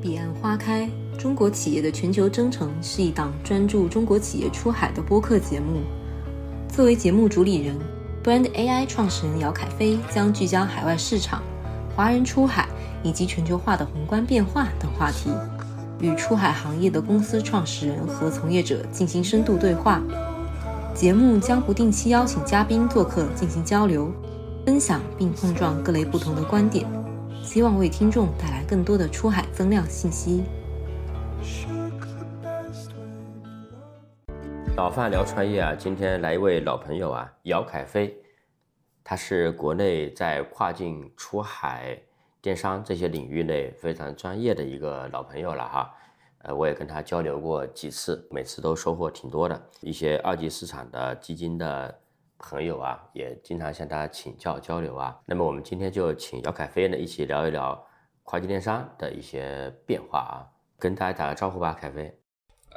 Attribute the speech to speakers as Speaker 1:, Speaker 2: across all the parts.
Speaker 1: 彼岸花开，中国企业的全球征程是一档专注中国企业出海的播客节目。作为节目主理人，Brand AI 创始人姚凯飞将聚焦海外市场、华人出海以及全球化的宏观变化等话题，与出海行业的公司创始人和从业者进行深度对话。节目将不定期邀请嘉宾做客进行交流，分享并碰撞各类不同的观点。希望为听众带来更多的出海增量信息。
Speaker 2: 老范聊创业啊，今天来一位老朋友啊，姚凯飞，他是国内在跨境出海电商这些领域内非常专业的一个老朋友了哈。呃，我也跟他交流过几次，每次都收获挺多的。一些二级市场的基金的。朋友啊，也经常向大家请教交流啊。那么我们今天就请姚凯飞呢一起聊一聊跨境电商的一些变化啊，跟大家打个招呼吧，凯飞。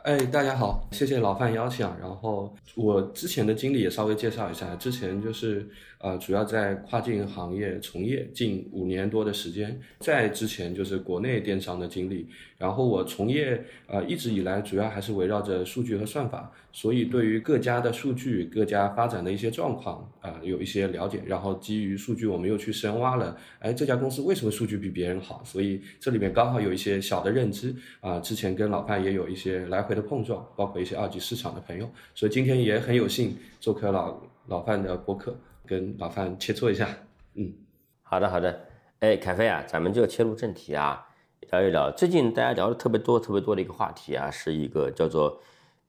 Speaker 3: 哎，大家好，谢谢老范邀请。然后我之前的经历也稍微介绍一下，之前就是呃，主要在跨境行业从业近五年多的时间，在之前就是国内电商的经历。然后我从业呃一直以来主要还是围绕着数据和算法，所以对于各家的数据、各家发展的一些状况啊有一些了解。然后基于数据，我们又去深挖了，哎，这家公司为什么数据比别人好？所以这里面刚好有一些小的认知啊。之前跟老范也有一些来回的碰撞，包括一些二级市场的朋友，所以今天也很有幸做客老老范的播客，跟老范切磋一下。嗯，
Speaker 2: 好的好的，哎，凯飞啊，咱们就切入正题啊。聊一聊最近大家聊的特别多、特别多的一个话题啊，是一个叫做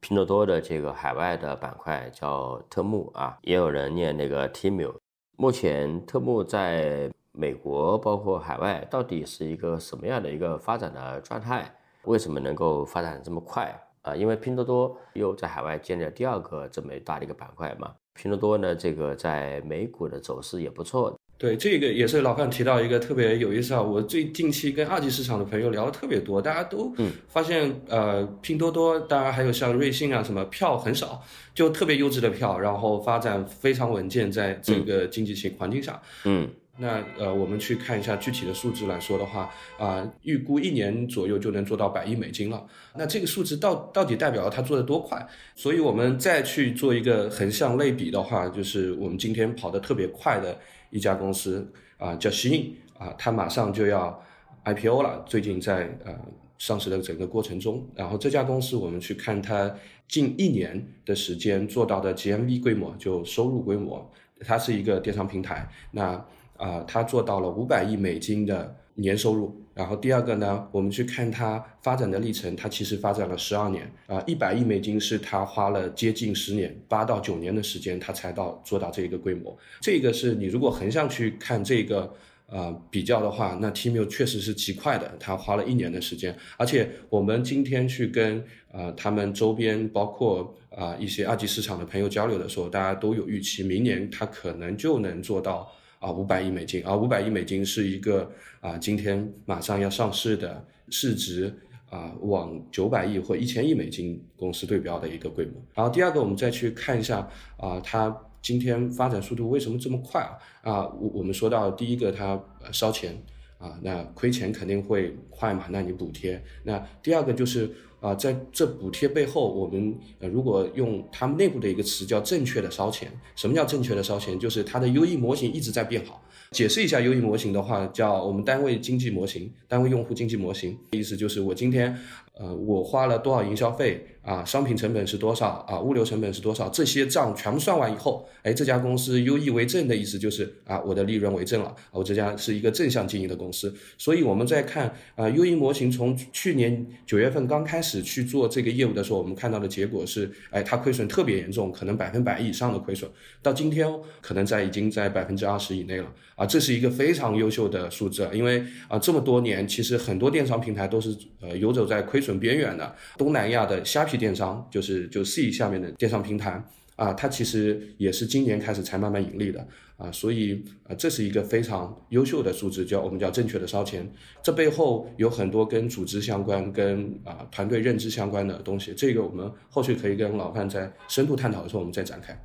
Speaker 2: 拼多多的这个海外的板块，叫特木啊，也有人念那个 Temu。目前特木在美国包括海外到底是一个什么样的一个发展的状态？为什么能够发展这么快啊？因为拼多多又在海外建立了第二个这么大的一个板块嘛。拼多多呢，这个在美股的走势也不错。
Speaker 3: 对，这个也是老范提到一个特别有意思啊。我最近期跟二级市场的朋友聊的特别多，大家都发现，呃，拼多多，当然还有像瑞幸啊，什么票很少，就特别优质的票，然后发展非常稳健，在这个经济情环境下，
Speaker 2: 嗯，
Speaker 3: 那呃，我们去看一下具体的数字来说的话，啊，预估一年左右就能做到百亿美金了。那这个数字到到底代表了它做的多快？所以我们再去做一个横向类比的话，就是我们今天跑得特别快的。一家公司啊，叫西印啊，它马上就要 IPO 了，最近在呃上市的整个过程中，然后这家公司我们去看它近一年的时间做到的 GMV 规模，就收入规模，它是一个电商平台，那啊它做到了五百亿美金的。年收入，然后第二个呢，我们去看它发展的历程，它其实发展了十二年啊，一百亿美金是它花了接近十年，八到九年的时间，它才到做到这个规模。这个是你如果横向去看这个呃比较的话，那 Temu 确实是极快的，它花了一年的时间，而且我们今天去跟呃他们周边包括啊一些二级市场的朋友交流的时候，大家都有预期，明年它可能就能做到。啊，五百亿美金啊，五百亿美金是一个啊，今天马上要上市的市值啊，往九百亿或一千亿美金公司对标的一个规模。然后第二个，我们再去看一下啊，它今天发展速度为什么这么快啊？啊，我我们说到第一个，它烧钱啊，那亏钱肯定会快嘛，那你补贴。那第二个就是。啊，在这补贴背后，我们呃，如果用他们内部的一个词叫正确的烧钱，什么叫正确的烧钱？就是它的优异模型一直在变好。解释一下优异模型的话，叫我们单位经济模型，单位用户经济模型，意思就是我今天。呃，我花了多少营销费啊？商品成本是多少啊？物流成本是多少？这些账全部算完以后，哎，这家公司 U E 为正的意思就是啊，我的利润为正了，我这家是一个正向经营的公司。所以我们在看啊，U E 模型从去年九月份刚开始去做这个业务的时候，我们看到的结果是，哎，它亏损特别严重，可能百分百以上的亏损，到今天可能在已经在百分之二十以内了啊，这是一个非常优秀的数字，因为啊，这么多年其实很多电商平台都是呃游走在亏。损边缘的东南亚的虾皮电商，就是就 C 下面的电商平台啊，它其实也是今年开始才慢慢盈利的啊，所以啊，这是一个非常优秀的数字，叫我们叫正确的烧钱。这背后有很多跟组织相关、跟啊团队认知相关的东西，这个我们后续可以跟老范在深度探讨的时候，我们再展开。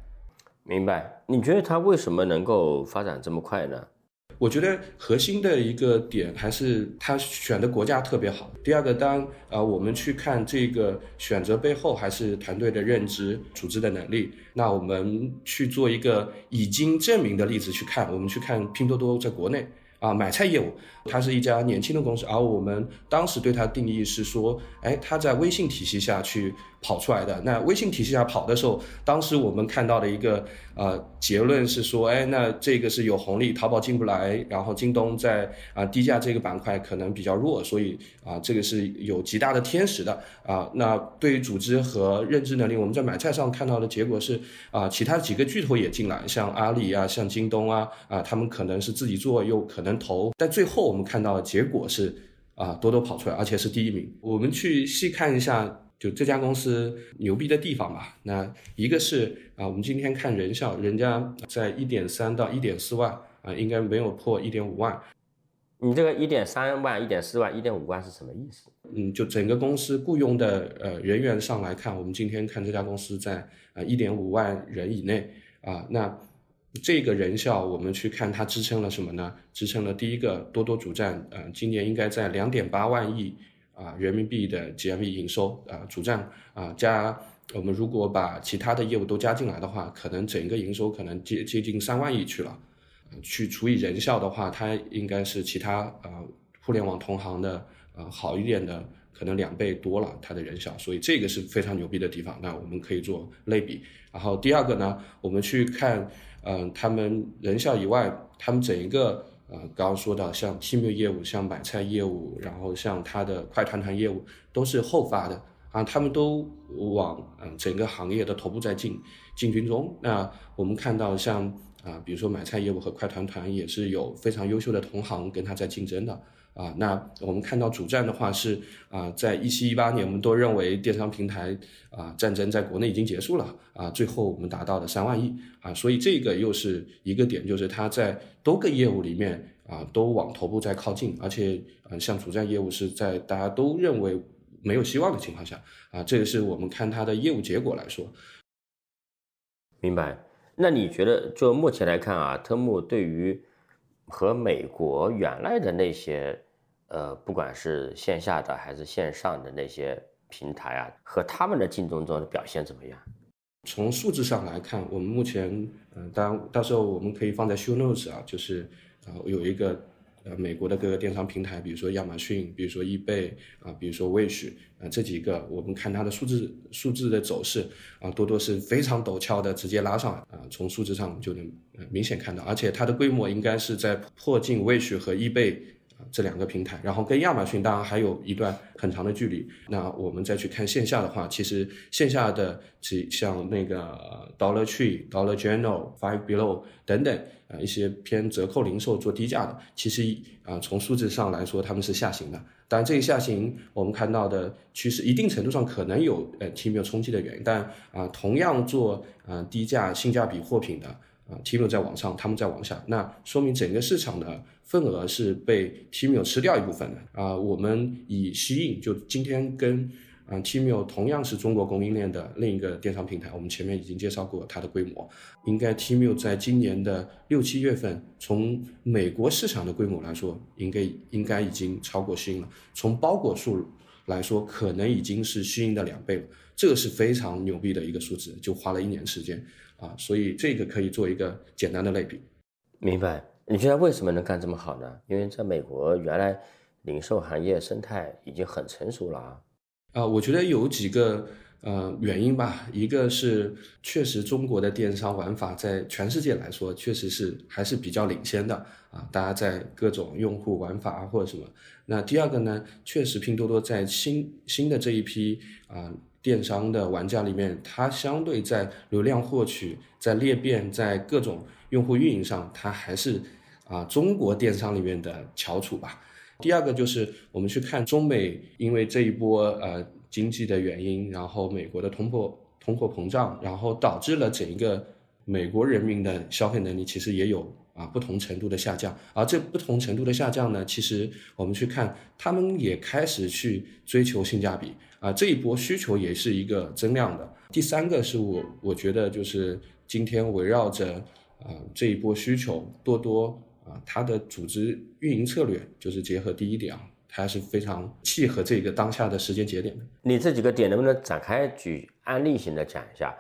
Speaker 2: 明白？你觉得它为什么能够发展这么快呢？
Speaker 3: 我觉得核心的一个点还是他选的国家特别好。第二个，当啊我们去看这个选择背后，还是团队的认知、组织的能力。那我们去做一个已经证明的例子去看，我们去看拼多多在国内。啊，买菜业务，它是一家年轻的公司，而我们当时对它定义是说，哎，它在微信体系下去跑出来的。那微信体系下跑的时候，当时我们看到的一个呃结论是说，哎，那这个是有红利，淘宝进不来，然后京东在啊低价这个板块可能比较弱，所以啊这个是有极大的天时的啊。那对于组织和认知能力，我们在买菜上看到的结果是啊，其他几个巨头也进来，像阿里啊，像京东啊，啊他们可能是自己做，又可能。投，但最后我们看到的结果是，啊，多多跑出来，而且是第一名。我们去细看一下，就这家公司牛逼的地方吧。那一个是啊，我们今天看人效，人家在一点三到一点四万啊，应该没有破一点五万。
Speaker 2: 你这个一点三万、一点四万、一点五万是什么意思？
Speaker 3: 嗯，就整个公司雇佣的呃人员上来看，我们今天看这家公司在啊一点五万人以内啊，那。这个人效，我们去看它支撑了什么呢？支撑了第一个多多主站，呃，今年应该在两点八万亿啊人民币的 GMV 营收啊，主站啊加我们如果把其他的业务都加进来的话，可能整个营收可能接接近三万亿去了。去除以人效的话，它应该是其他啊互联网同行的呃好一点的，可能两倍多了它的人效，所以这个是非常牛逼的地方。那我们可以做类比。然后第二个呢，我们去看。嗯，他们人效以外，他们整一个呃，刚刚说到像 T 面业务、像买菜业务，然后像它的快团团业务，都是后发的啊，他们都往嗯整个行业的头部在进进军中。那我们看到像啊，比如说买菜业务和快团团也是有非常优秀的同行跟他在竞争的。啊，那我们看到主战的话是啊，在一七一八年，我们都认为电商平台啊战争在国内已经结束了啊，最后我们达到了三万亿啊，所以这个又是一个点，就是它在多个业务里面啊都往头部在靠近，而且嗯，像主战业务是在大家都认为没有希望的情况下啊，这个是我们看它的业务结果来说。
Speaker 2: 明白？那你觉得就目前来看啊，特木对于和美国原来的那些。呃，不管是线下的还是线上的那些平台啊，和他们的竞争中的表现怎么样？
Speaker 3: 从数字上来看，我们目前，嗯，当然到时候我们可以放在 show notes 啊，就是啊，有一个呃美国的各个电商平台，比如说亚马逊，比如说易贝啊，比如说 wish 啊，这几个我们看它的数字数字的走势啊，多多是非常陡峭的，直接拉上啊，从数字上就能明显看到，而且它的规模应该是在迫近 wish 和易贝。这两个平台，然后跟亚马逊当然还有一段很长的距离。那我们再去看线下的话，其实线下的其像那个 Dollar Tree、Dollar General、Five Below 等等啊，一些偏折扣零售做低价的，其实啊从数字上来说他们是下行的。当然这一下行我们看到的趋势，一定程度上可能有呃 T 没有冲击的原因，但啊同样做啊低价性价比货品的。啊，Temu 在往上，他们在往下，那说明整个市场的份额是被 Temu 吃掉一部分的啊。我们以吸引，就今天跟啊 Temu 同样是中国供应链的另一个电商平台，我们前面已经介绍过它的规模，应该 Temu 在今年的六七月份，从美国市场的规模来说，应该应该已经超过新了。从包裹数来说，可能已经是新的两倍了，这个是非常牛逼的一个数字，就花了一年时间。啊，所以这个可以做一个简单的类比。
Speaker 2: 明白？你觉得为什么能干这么好呢？因为在美国，原来零售行业生态已经很成熟了啊。
Speaker 3: 啊，我觉得有几个呃原因吧。一个是确实中国的电商玩法在全世界来说确实是还是比较领先的啊。大家在各种用户玩法或者什么。那第二个呢，确实拼多多在新新的这一批啊。电商的玩家里面，它相对在流量获取、在裂变、在各种用户运营上，它还是啊中国电商里面的翘楚吧。第二个就是我们去看中美，因为这一波呃经济的原因，然后美国的通货通货膨胀，然后导致了整一个美国人民的消费能力其实也有啊不同程度的下降。而这不同程度的下降呢，其实我们去看，他们也开始去追求性价比。啊，这一波需求也是一个增量的。第三个是我我觉得就是今天围绕着啊这一波需求，多多啊啊，它的组织运营策略就是结合第一点啊，它是非常契合这个当下的时间节点的。
Speaker 2: 你这几个点能不能展开举案例型的讲一下？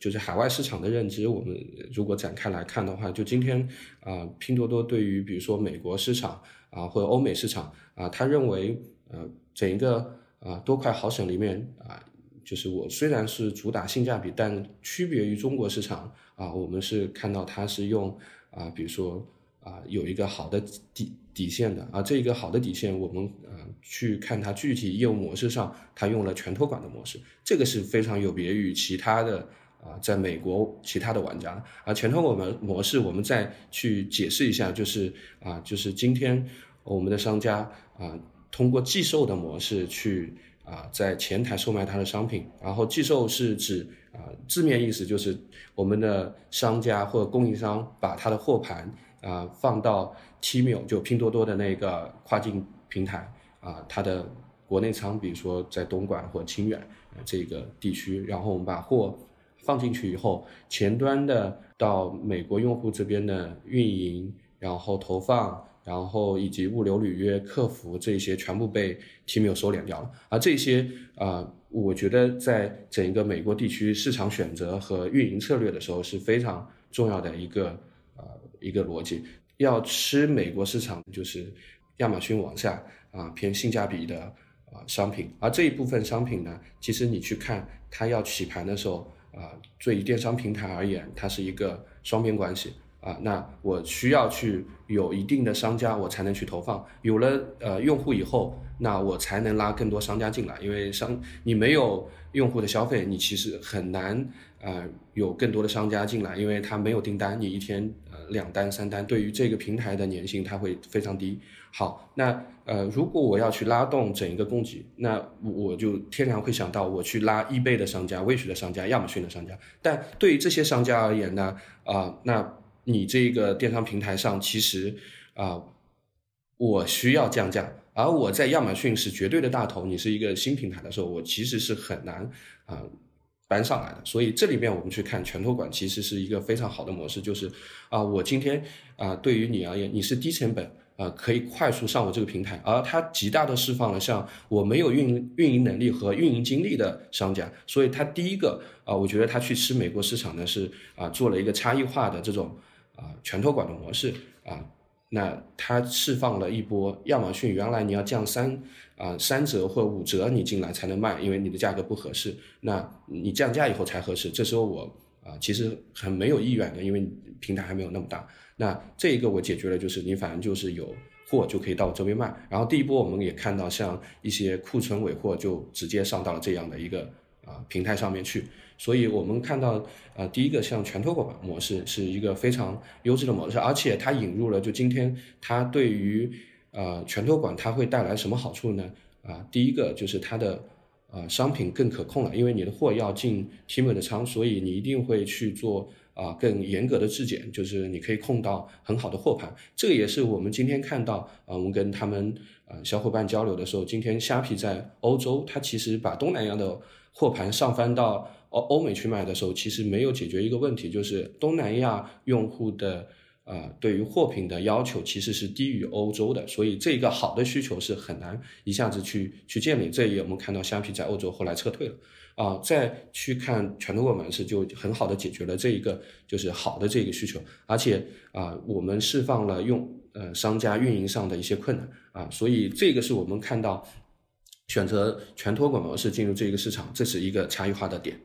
Speaker 3: 就是海外市场的认知，我们如果展开来看的话，就今天啊，拼多多对于比如说美国市场啊或者欧美市场啊，他认为呃整一个啊多快好省里面啊，就是我虽然是主打性价比，但区别于中国市场啊，我们是看到它是用啊比如说啊有一个好的底底线的啊，这一个好的底线我们啊去看它具体业务模式上，它用了全托管的模式，这个是非常有别于其他的。啊，在美国其他的玩家啊，全托管模模式，我们再去解释一下，就是啊，就是今天我们的商家啊，通过寄售的模式去啊，在前台售卖他的商品，然后寄售是指啊，字面意思就是我们的商家或供应商把他的货盘啊放到 Tmall 就拼多多的那个跨境平台啊，它的国内仓，比如说在东莞或清远这个地区，然后我们把货。放进去以后，前端的到美国用户这边的运营，然后投放，然后以及物流履约、客服这些全部被 Tmall 收敛掉了。而这些啊，我觉得在整个美国地区市场选择和运营策略的时候是非常重要的一个呃一个逻辑。要吃美国市场，就是亚马逊往下啊偏性价比的啊商品，而这一部分商品呢，其实你去看它要起盘的时候。啊，对于电商平台而言，它是一个双边关系啊。那我需要去有一定的商家，我才能去投放。有了呃用户以后，那我才能拉更多商家进来。因为商你没有用户的消费，你其实很难呃有更多的商家进来，因为他没有订单，你一天呃两单三单，对于这个平台的粘性它会非常低。好，那呃，如果我要去拉动整一个供给，那我就天然会想到我去拉易贝的商家、微许的商家、亚马逊的商家。但对于这些商家而言呢，啊，那你这个电商平台上其实啊，我需要降价，而我在亚马逊是绝对的大头，你是一个新平台的时候，我其实是很难啊搬上来的。所以这里面我们去看全托管，其实是一个非常好的模式，就是啊，我今天啊，对于你而言，你是低成本。呃，可以快速上我这个平台，而它极大的释放了像我没有运营运营能力和运营精力的商家，所以它第一个啊，我觉得它去吃美国市场呢是啊做了一个差异化的这种啊全托管的模式啊，那它释放了一波亚马逊原来你要降三啊三折或五折你进来才能卖，因为你的价格不合适，那你降价以后才合适，这时候我啊其实很没有意愿的，因为平台还没有那么大。那这一个我解决了，就是你反正就是有货就可以到我这边卖。然后第一波我们也看到，像一些库存尾货就直接上到了这样的一个啊平台上面去。所以我们看到，呃，第一个像全托管模式是一个非常优质的模式，而且它引入了就今天它对于呃全托管它会带来什么好处呢？啊，第一个就是它的呃商品更可控了，因为你的货要进 tm 的仓，所以你一定会去做。啊，更严格的质检，就是你可以控到很好的货盘，这个也是我们今天看到啊，我们跟他们啊小伙伴交流的时候，今天虾皮在欧洲，它其实把东南亚的货盘上翻到欧欧美去卖的时候，其实没有解决一个问题，就是东南亚用户的啊对于货品的要求其实是低于欧洲的，所以这个好的需求是很难一下子去去建立，这也我们看到虾皮在欧洲后来撤退了。啊，再去看全托管模式，就很好的解决了这一个就是好的这个需求，而且啊，我们释放了用呃商家运营上的一些困难。啊，所以这个是我们看到选择全托管模式进入这个市场，这是一个差异化的点，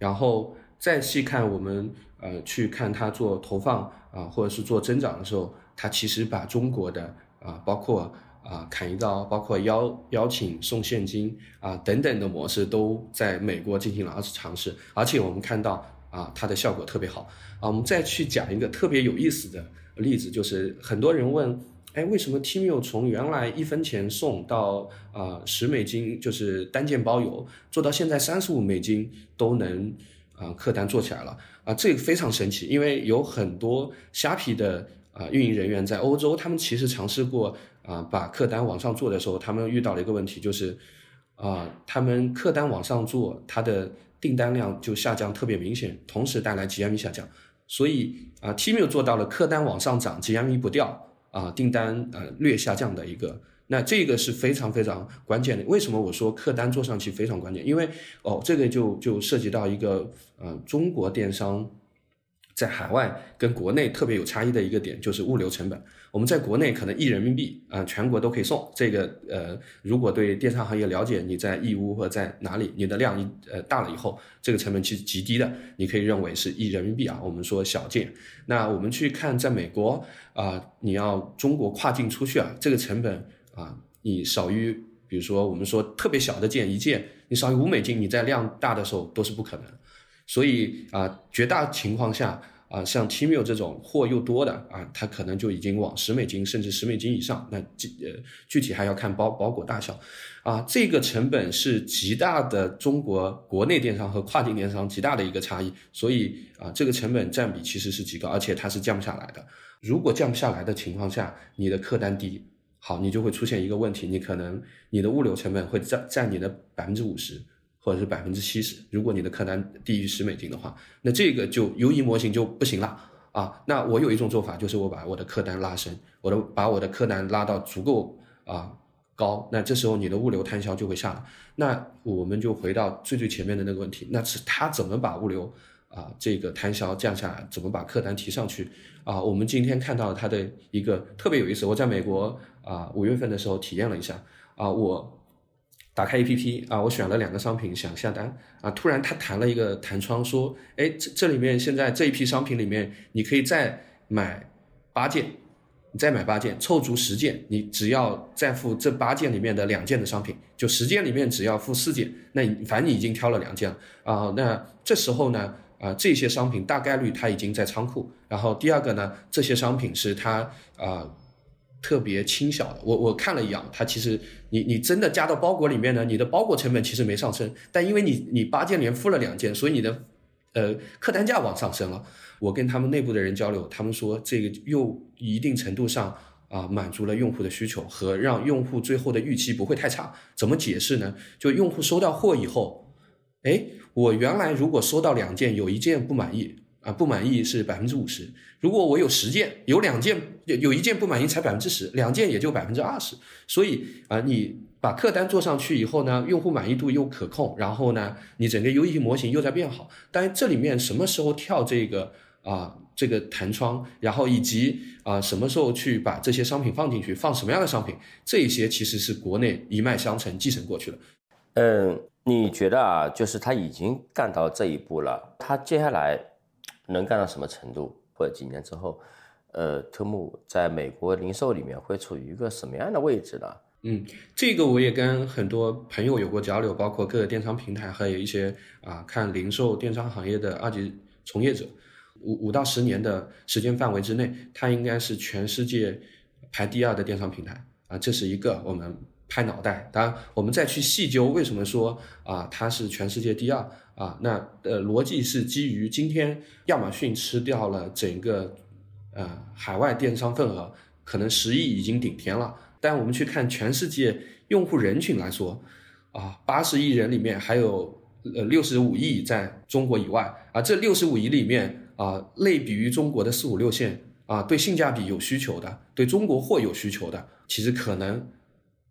Speaker 3: 然后再细看我们呃去看它做投放啊，或者是做增长的时候，它其实把中国的啊包括。啊，砍一刀，包括邀邀请送现金啊等等的模式，都在美国进行了二次尝试，而且我们看到啊，它的效果特别好啊。我们再去讲一个特别有意思的例子，就是很多人问，哎，为什么 Tmall 从原来一分钱送到啊十美金，就是单件包邮，做到现在三十五美金都能啊客单做起来了啊？这个非常神奇，因为有很多虾皮的啊运营人员在欧洲，他们其实尝试过。啊，把客单往上做的时候，他们遇到了一个问题，就是，啊，他们客单往上做，它的订单量就下降特别明显，同时带来 GMV 下降。所以啊 t m i l 做到了客单往上涨，GMV 不掉啊，订单呃略下降的一个。那这个是非常非常关键的。为什么我说客单做上去非常关键？因为哦，这个就就涉及到一个呃，中国电商在海外跟国内特别有差异的一个点，就是物流成本。我们在国内可能一人民币啊，全国都可以送。这个呃，如果对电商行业了解，你在义乌或者在哪里，你的量一呃大了以后，这个成本其实极低的，你可以认为是一人民币啊。我们说小件。那我们去看，在美国啊，你要中国跨境出去啊，这个成本。啊，你少于，比如说我们说特别小的件一件，你少于五美金，你在量大的时候都是不可能。所以啊，绝大情况下啊，像 Tmall 这种货又多的啊，它可能就已经往十美金甚至十美金以上。那具呃具体还要看包包裹大小啊，这个成本是极大的中国国内电商和跨境电商极大的一个差异。所以啊，这个成本占比其实是极高，而且它是降不下来的。如果降不下来的情况下，你的客单低。好，你就会出现一个问题，你可能你的物流成本会占占你的百分之五十，或者是百分之七十。如果你的客单低于十美金的话，那这个就游移模型就不行了啊。那我有一种做法，就是我把我的客单拉升，我的把我的客单拉到足够啊高，那这时候你的物流摊销就会下来。那我们就回到最最前面的那个问题，那是他怎么把物流啊这个摊销降下来，怎么把客单提上去啊？我们今天看到他的一个特别有意思，我在美国。啊，五月份的时候体验了一下啊，我打开 A P P 啊，我选了两个商品想下单啊，突然他弹了一个弹窗说，哎，这这里面现在这一批商品里面，你可以再买八件，你再买八件，凑足十件，你只要再付这八件里面的两件的商品，就十件里面只要付四件，那反正你已经挑了两件了啊，那这时候呢，啊，这些商品大概率它已经在仓库，然后第二个呢，这些商品是它啊。特别轻小的，我我看了一眼，它其实你你真的加到包裹里面呢，你的包裹成本其实没上升，但因为你你八件连付了两件，所以你的呃客单价往上升了。我跟他们内部的人交流，他们说这个又一定程度上啊满足了用户的需求和让用户最后的预期不会太差。怎么解释呢？就用户收到货以后，哎，我原来如果收到两件，有一件不满意。啊，不满意是百分之五十。如果我有十件，有两件有有一件不满意才百分之十，两件也就百分之二十。所以啊，你把客单做上去以后呢，用户满意度又可控，然后呢，你整个 U E 模型又在变好。但是这里面什么时候跳这个啊这个弹窗，然后以及啊什么时候去把这些商品放进去，放什么样的商品，这一些其实是国内一脉相承继承过去的。
Speaker 2: 嗯，你觉得啊，就是他已经干到这一步了，他接下来？能干到什么程度？或者几年之后，呃，特木在美国零售里面会处于一个什么样的位置呢？
Speaker 3: 嗯，这个我也跟很多朋友有过交流，包括各个电商平台，还有一些啊看零售电商行业的二级从业者，五五到十年的时间范围之内，它应该是全世界排第二的电商平台啊，这是一个我们拍脑袋。当然，我们再去细究为什么说啊它是全世界第二。啊，那呃逻辑是基于今天亚马逊吃掉了整个呃海外电商份额，可能十亿已经顶天了。但我们去看全世界用户人群来说，啊，八十亿人里面还有呃六十五亿在中国以外啊，这六十五亿里面啊，类比于中国的四五六线啊，对性价比有需求的，对中国货有需求的，其实可能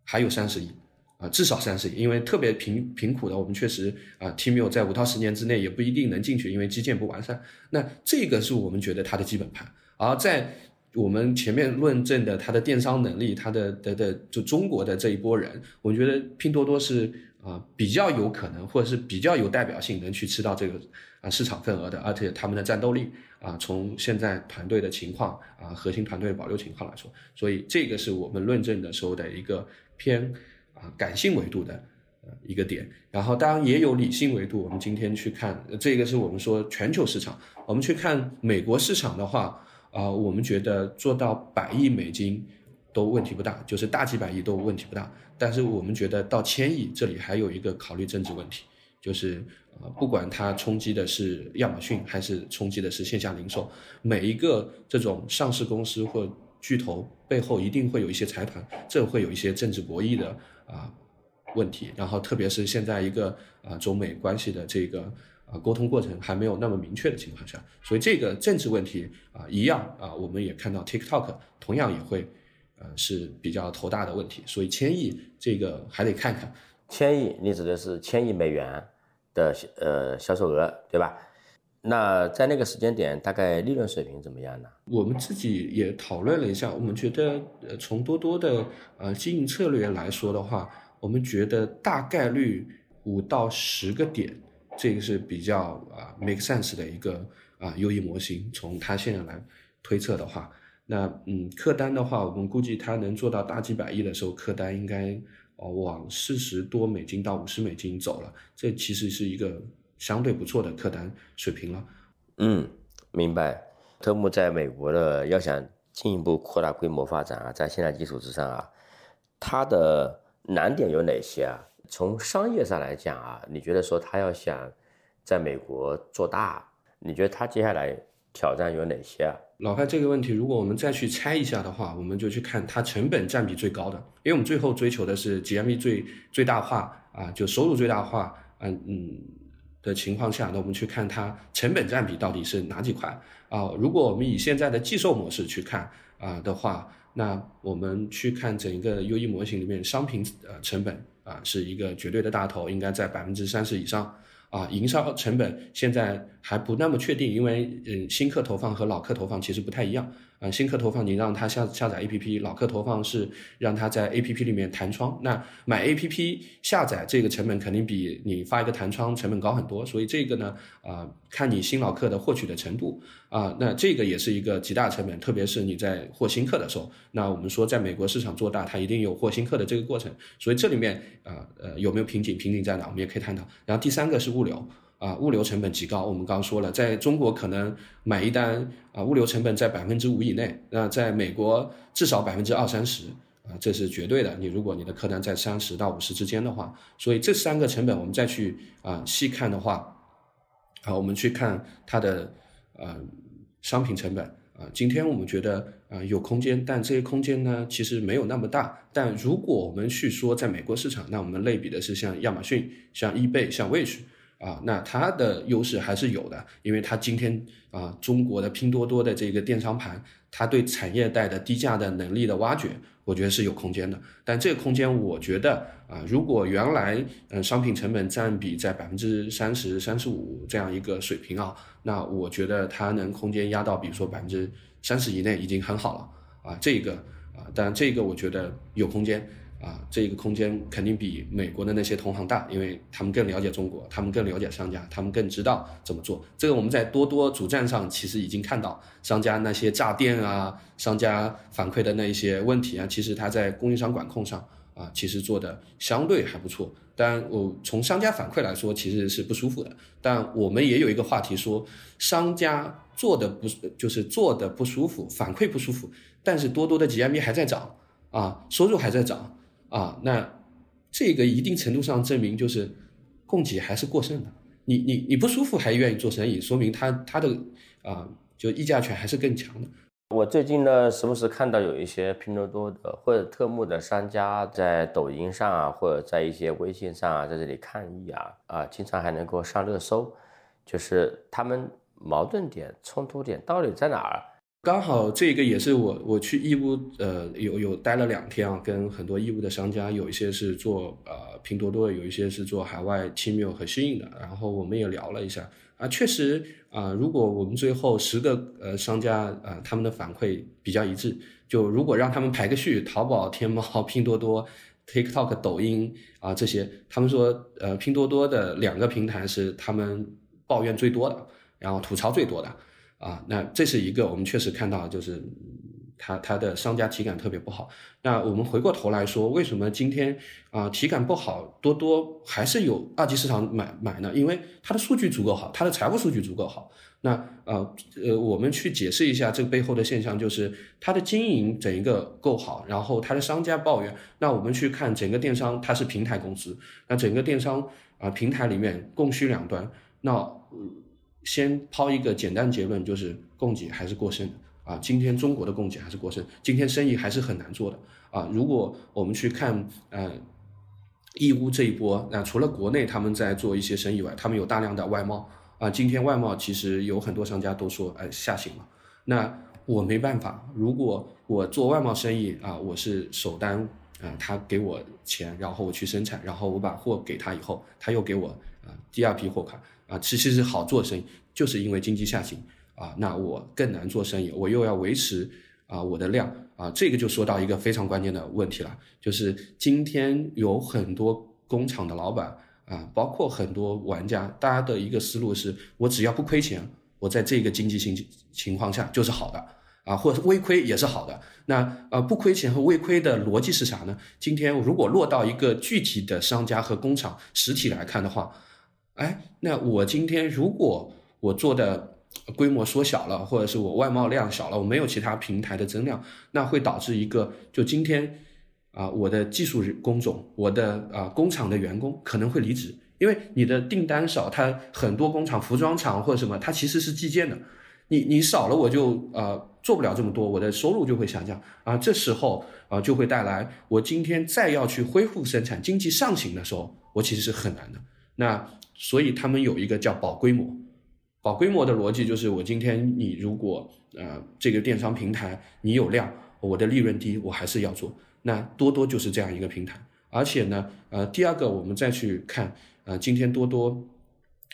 Speaker 3: 还有三十亿。啊，至少三十亿，因为特别贫贫苦的，我们确实啊，Tmall 在五到十年之内也不一定能进去，因为基建不完善。那这个是我们觉得它的基本盘。而在我们前面论证的它的电商能力，它的的的就中国的这一波人，我觉得拼多多是啊比较有可能，或者是比较有代表性，能去吃到这个啊市场份额的，而且他们的战斗力啊，从现在团队的情况啊，核心团队保留情况来说，所以这个是我们论证的时候的一个偏。啊，感性维度的呃一个点，然后当然也有理性维度。我们今天去看这个是我们说全球市场，我们去看美国市场的话，啊，我们觉得做到百亿美金都问题不大，就是大几百亿都问题不大。但是我们觉得到千亿这里还有一个考虑政治问题，就是啊，不管它冲击的是亚马逊还是冲击的是线下零售，每一个这种上市公司或巨头背后一定会有一些财团，这会有一些政治博弈的。啊，问题，然后特别是现在一个啊中美关系的这个啊沟通过程还没有那么明确的情况下，所以这个政治问题啊一样啊，我们也看到 TikTok 同样也会呃是比较头大的问题，所以千亿这个还得看看。
Speaker 2: 千亿，你指的是千亿美元的呃销售额，对吧？那在那个时间点，大概利润水平怎么样呢？
Speaker 3: 我们自己也讨论了一下，我们觉得，呃，从多多的呃经营策略来说的话，我们觉得大概率五到十个点，这个是比较啊 make sense 的一个啊优异模型。从它现在来推测的话，那嗯，客单的话，我们估计它能做到大几百亿的时候，客单应该哦往四十多美金到五十美金走了，这其实是一个。相对不错的客单水平了，
Speaker 2: 嗯，明白。特木在美国的要想进一步扩大规模发展啊，在现在基础之上啊，它的难点有哪些啊？从商业上来讲啊，你觉得说他要想在美国做大，你觉得他接下来挑战有哪些啊？
Speaker 3: 老范这个问题，如果我们再去猜一下的话，我们就去看它成本占比最高的，因为我们最后追求的是 GMV 最最大化啊，就收入最大化，嗯嗯。的情况下，那我们去看它成本占比到底是哪几块啊？如果我们以现在的计售模式去看啊的话，那我们去看整个 UE 模型里面商品呃成本啊是一个绝对的大头，应该在百分之三十以上啊。营销成本现在还不那么确定，因为嗯新客投放和老客投放其实不太一样。啊，新客投放你让他下下载 APP，老客投放是让他在 APP 里面弹窗。那买 APP 下载这个成本肯定比你发一个弹窗成本高很多，所以这个呢，啊，看你新老客的获取的程度啊，那这个也是一个极大成本，特别是你在获新客的时候。那我们说在美国市场做大，它一定有获新客的这个过程，所以这里面啊呃有没有瓶颈？瓶颈在哪？我们也可以探讨。然后第三个是物流。啊，物流成本极高。我们刚刚说了，在中国可能买一单啊，物流成本在百分之五以内。那在美国至少百分之二三十啊，这是绝对的。你如果你的客单在三十到五十之间的话，所以这三个成本我们再去啊细看的话，好，我们去看它的呃商品成本啊。今天我们觉得啊有空间，但这些空间呢其实没有那么大。但如果我们去说在美国市场，那我们类比的是像亚马逊、像 eBay、像 Wish。啊，那它的优势还是有的，因为它今天啊，中国的拼多多的这个电商盘，它对产业带的低价的能力的挖掘，我觉得是有空间的。但这个空间，我觉得啊，如果原来嗯商品成本占比在百分之三十三十五这样一个水平啊，那我觉得它能空间压到比如说百分之三十以内已经很好了啊，这个啊，但这个我觉得有空间。啊，这个空间肯定比美国的那些同行大，因为他们更了解中国，他们更了解商家，他们更知道怎么做。这个我们在多多主站上其实已经看到商家那些炸店啊，商家反馈的那一些问题啊，其实他在供应商管控上啊，其实做的相对还不错。但我从商家反馈来说，其实是不舒服的。但我们也有一个话题说，商家做的不就是做的不舒服，反馈不舒服，但是多多的 GMV 还在涨啊，收入还在涨。啊，那这个一定程度上证明就是供给还是过剩的。你你你不舒服还愿意做生意，说明他他的啊就议价权还是更强的。
Speaker 2: 我最近呢，时不时看到有一些拼多多的或者特木的商家在抖音上啊，或者在一些微信上啊，在这里抗议啊啊，经常还能够上热搜，就是他们矛盾点、冲突点到底在哪儿？
Speaker 3: 刚好这个也是我我去义乌，呃，有有待了两天啊，跟很多义乌的商家，有一些是做呃拼多多的，有一些是做海外奇妙和新颖的，然后我们也聊了一下啊，确实啊，如果我们最后十个呃商家啊，他们的反馈比较一致，就如果让他们排个序，淘宝、天猫、拼多多、TikTok、抖音啊这些，他们说呃拼多多的两个平台是他们抱怨最多的，然后吐槽最多的。啊，那这是一个我们确实看到，就是他他的商家体感特别不好。那我们回过头来说，为什么今天啊体感不好，多多还是有二级市场买买呢？因为它的数据足够好，它的财务数据足够好。那呃呃，我们去解释一下这个背后的现象，就是它的经营整一个够好，然后它的商家抱怨。那我们去看整个电商，它是平台公司，那整个电商啊平台里面供需两端，那。先抛一个简单结论，就是供给还是过剩啊。今天中国的供给还是过剩，今天生意还是很难做的啊。如果我们去看呃义乌这一波，那除了国内他们在做一些生意外，他们有大量的外贸啊，今天外贸其实有很多商家都说，哎，下行了。那我没办法，如果我做外贸生意啊，我是首单，啊，他给我钱，然后我去生产，然后我把货给他以后，他又给我啊第二批货款啊，其实是好做生意，就是因为经济下行啊，那我更难做生意，我又要维持啊我的量啊，这个就说到一个非常关键的问题了，就是今天有很多工厂的老板啊，包括很多玩家，大家的一个思路是我只要不亏钱，我在这个经济情情况下就是好的。啊，或者微亏也是好的。那呃，不亏钱和微亏的逻辑是啥呢？今天如果落到一个具体的商家和工厂实体来看的话，哎，那我今天如果我做的规模缩小了，或者是我外贸量小了，我没有其他平台的增量，那会导致一个，就今天啊，我的技术工种，我的啊工厂的员工可能会离职，因为你的订单少，它很多工厂、服装厂或者什么，它其实是计件的。你你少了我就呃做不了这么多，我的收入就会下降啊，这时候啊就会带来我今天再要去恢复生产，经济上行的时候，我其实是很难的。那所以他们有一个叫保规模，保规模的逻辑就是我今天你如果呃这个电商平台你有量，我的利润低，我还是要做。那多多就是这样一个平台，而且呢呃第二个我们再去看呃今天多多。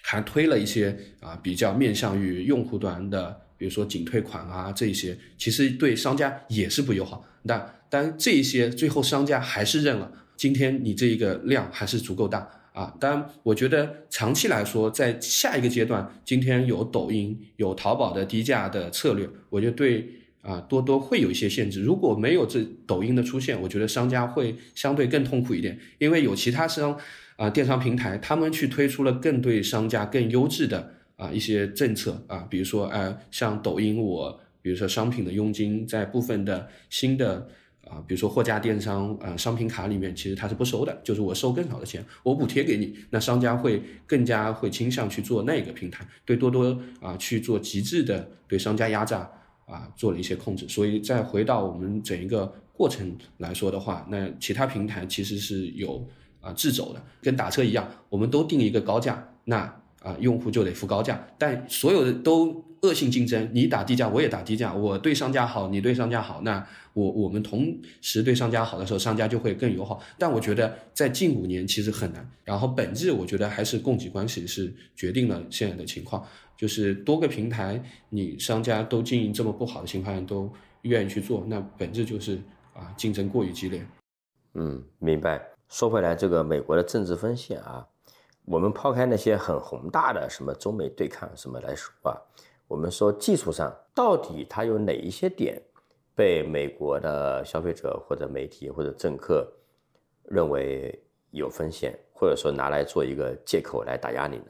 Speaker 3: 还推了一些啊，比较面向于用户端的，比如说仅退款啊，这一些其实对商家也是不友好。但但这一些最后商家还是认了。今天你这一个量还是足够大啊。当然，我觉得长期来说，在下一个阶段，今天有抖音、有淘宝的低价的策略，我觉得对啊多多会有一些限制。如果没有这抖音的出现，我觉得商家会相对更痛苦一点，因为有其他商。啊，电商平台他们去推出了更对商家更优质的啊一些政策啊，比如说呃像抖音，我比如说商品的佣金在部分的新的啊，比如说货架电商啊商品卡里面，其实它是不收的，就是我收更少的钱，我补贴给你，那商家会更加会倾向去做那个平台，对多多啊去做极致的对商家压榨啊做了一些控制，所以再回到我们整一个过程来说的话，那其他平台其实是有。啊，自走的跟打车一样，我们都定一个高价，那啊，用户就得付高价。但所有的都恶性竞争，你打低价，我也打低价，我对商家好，你对商家好，那我我们同时对商家好的时候，商家就会更友好。但我觉得在近五年其实很难。然后本质我觉得还是供给关系是决定了现在的情况，就是多个平台，你商家都经营这么不好的情况下都愿意去做，那本质就是啊，竞争过于激烈。
Speaker 2: 嗯，明白。说回来，这个美国的政治风险啊，我们抛开那些很宏大的什么中美对抗什么来说啊，我们说技术上到底它有哪一些点被美国的消费者或者媒体或者政客认为有风险，或者说拿来做一个借口来打压你呢？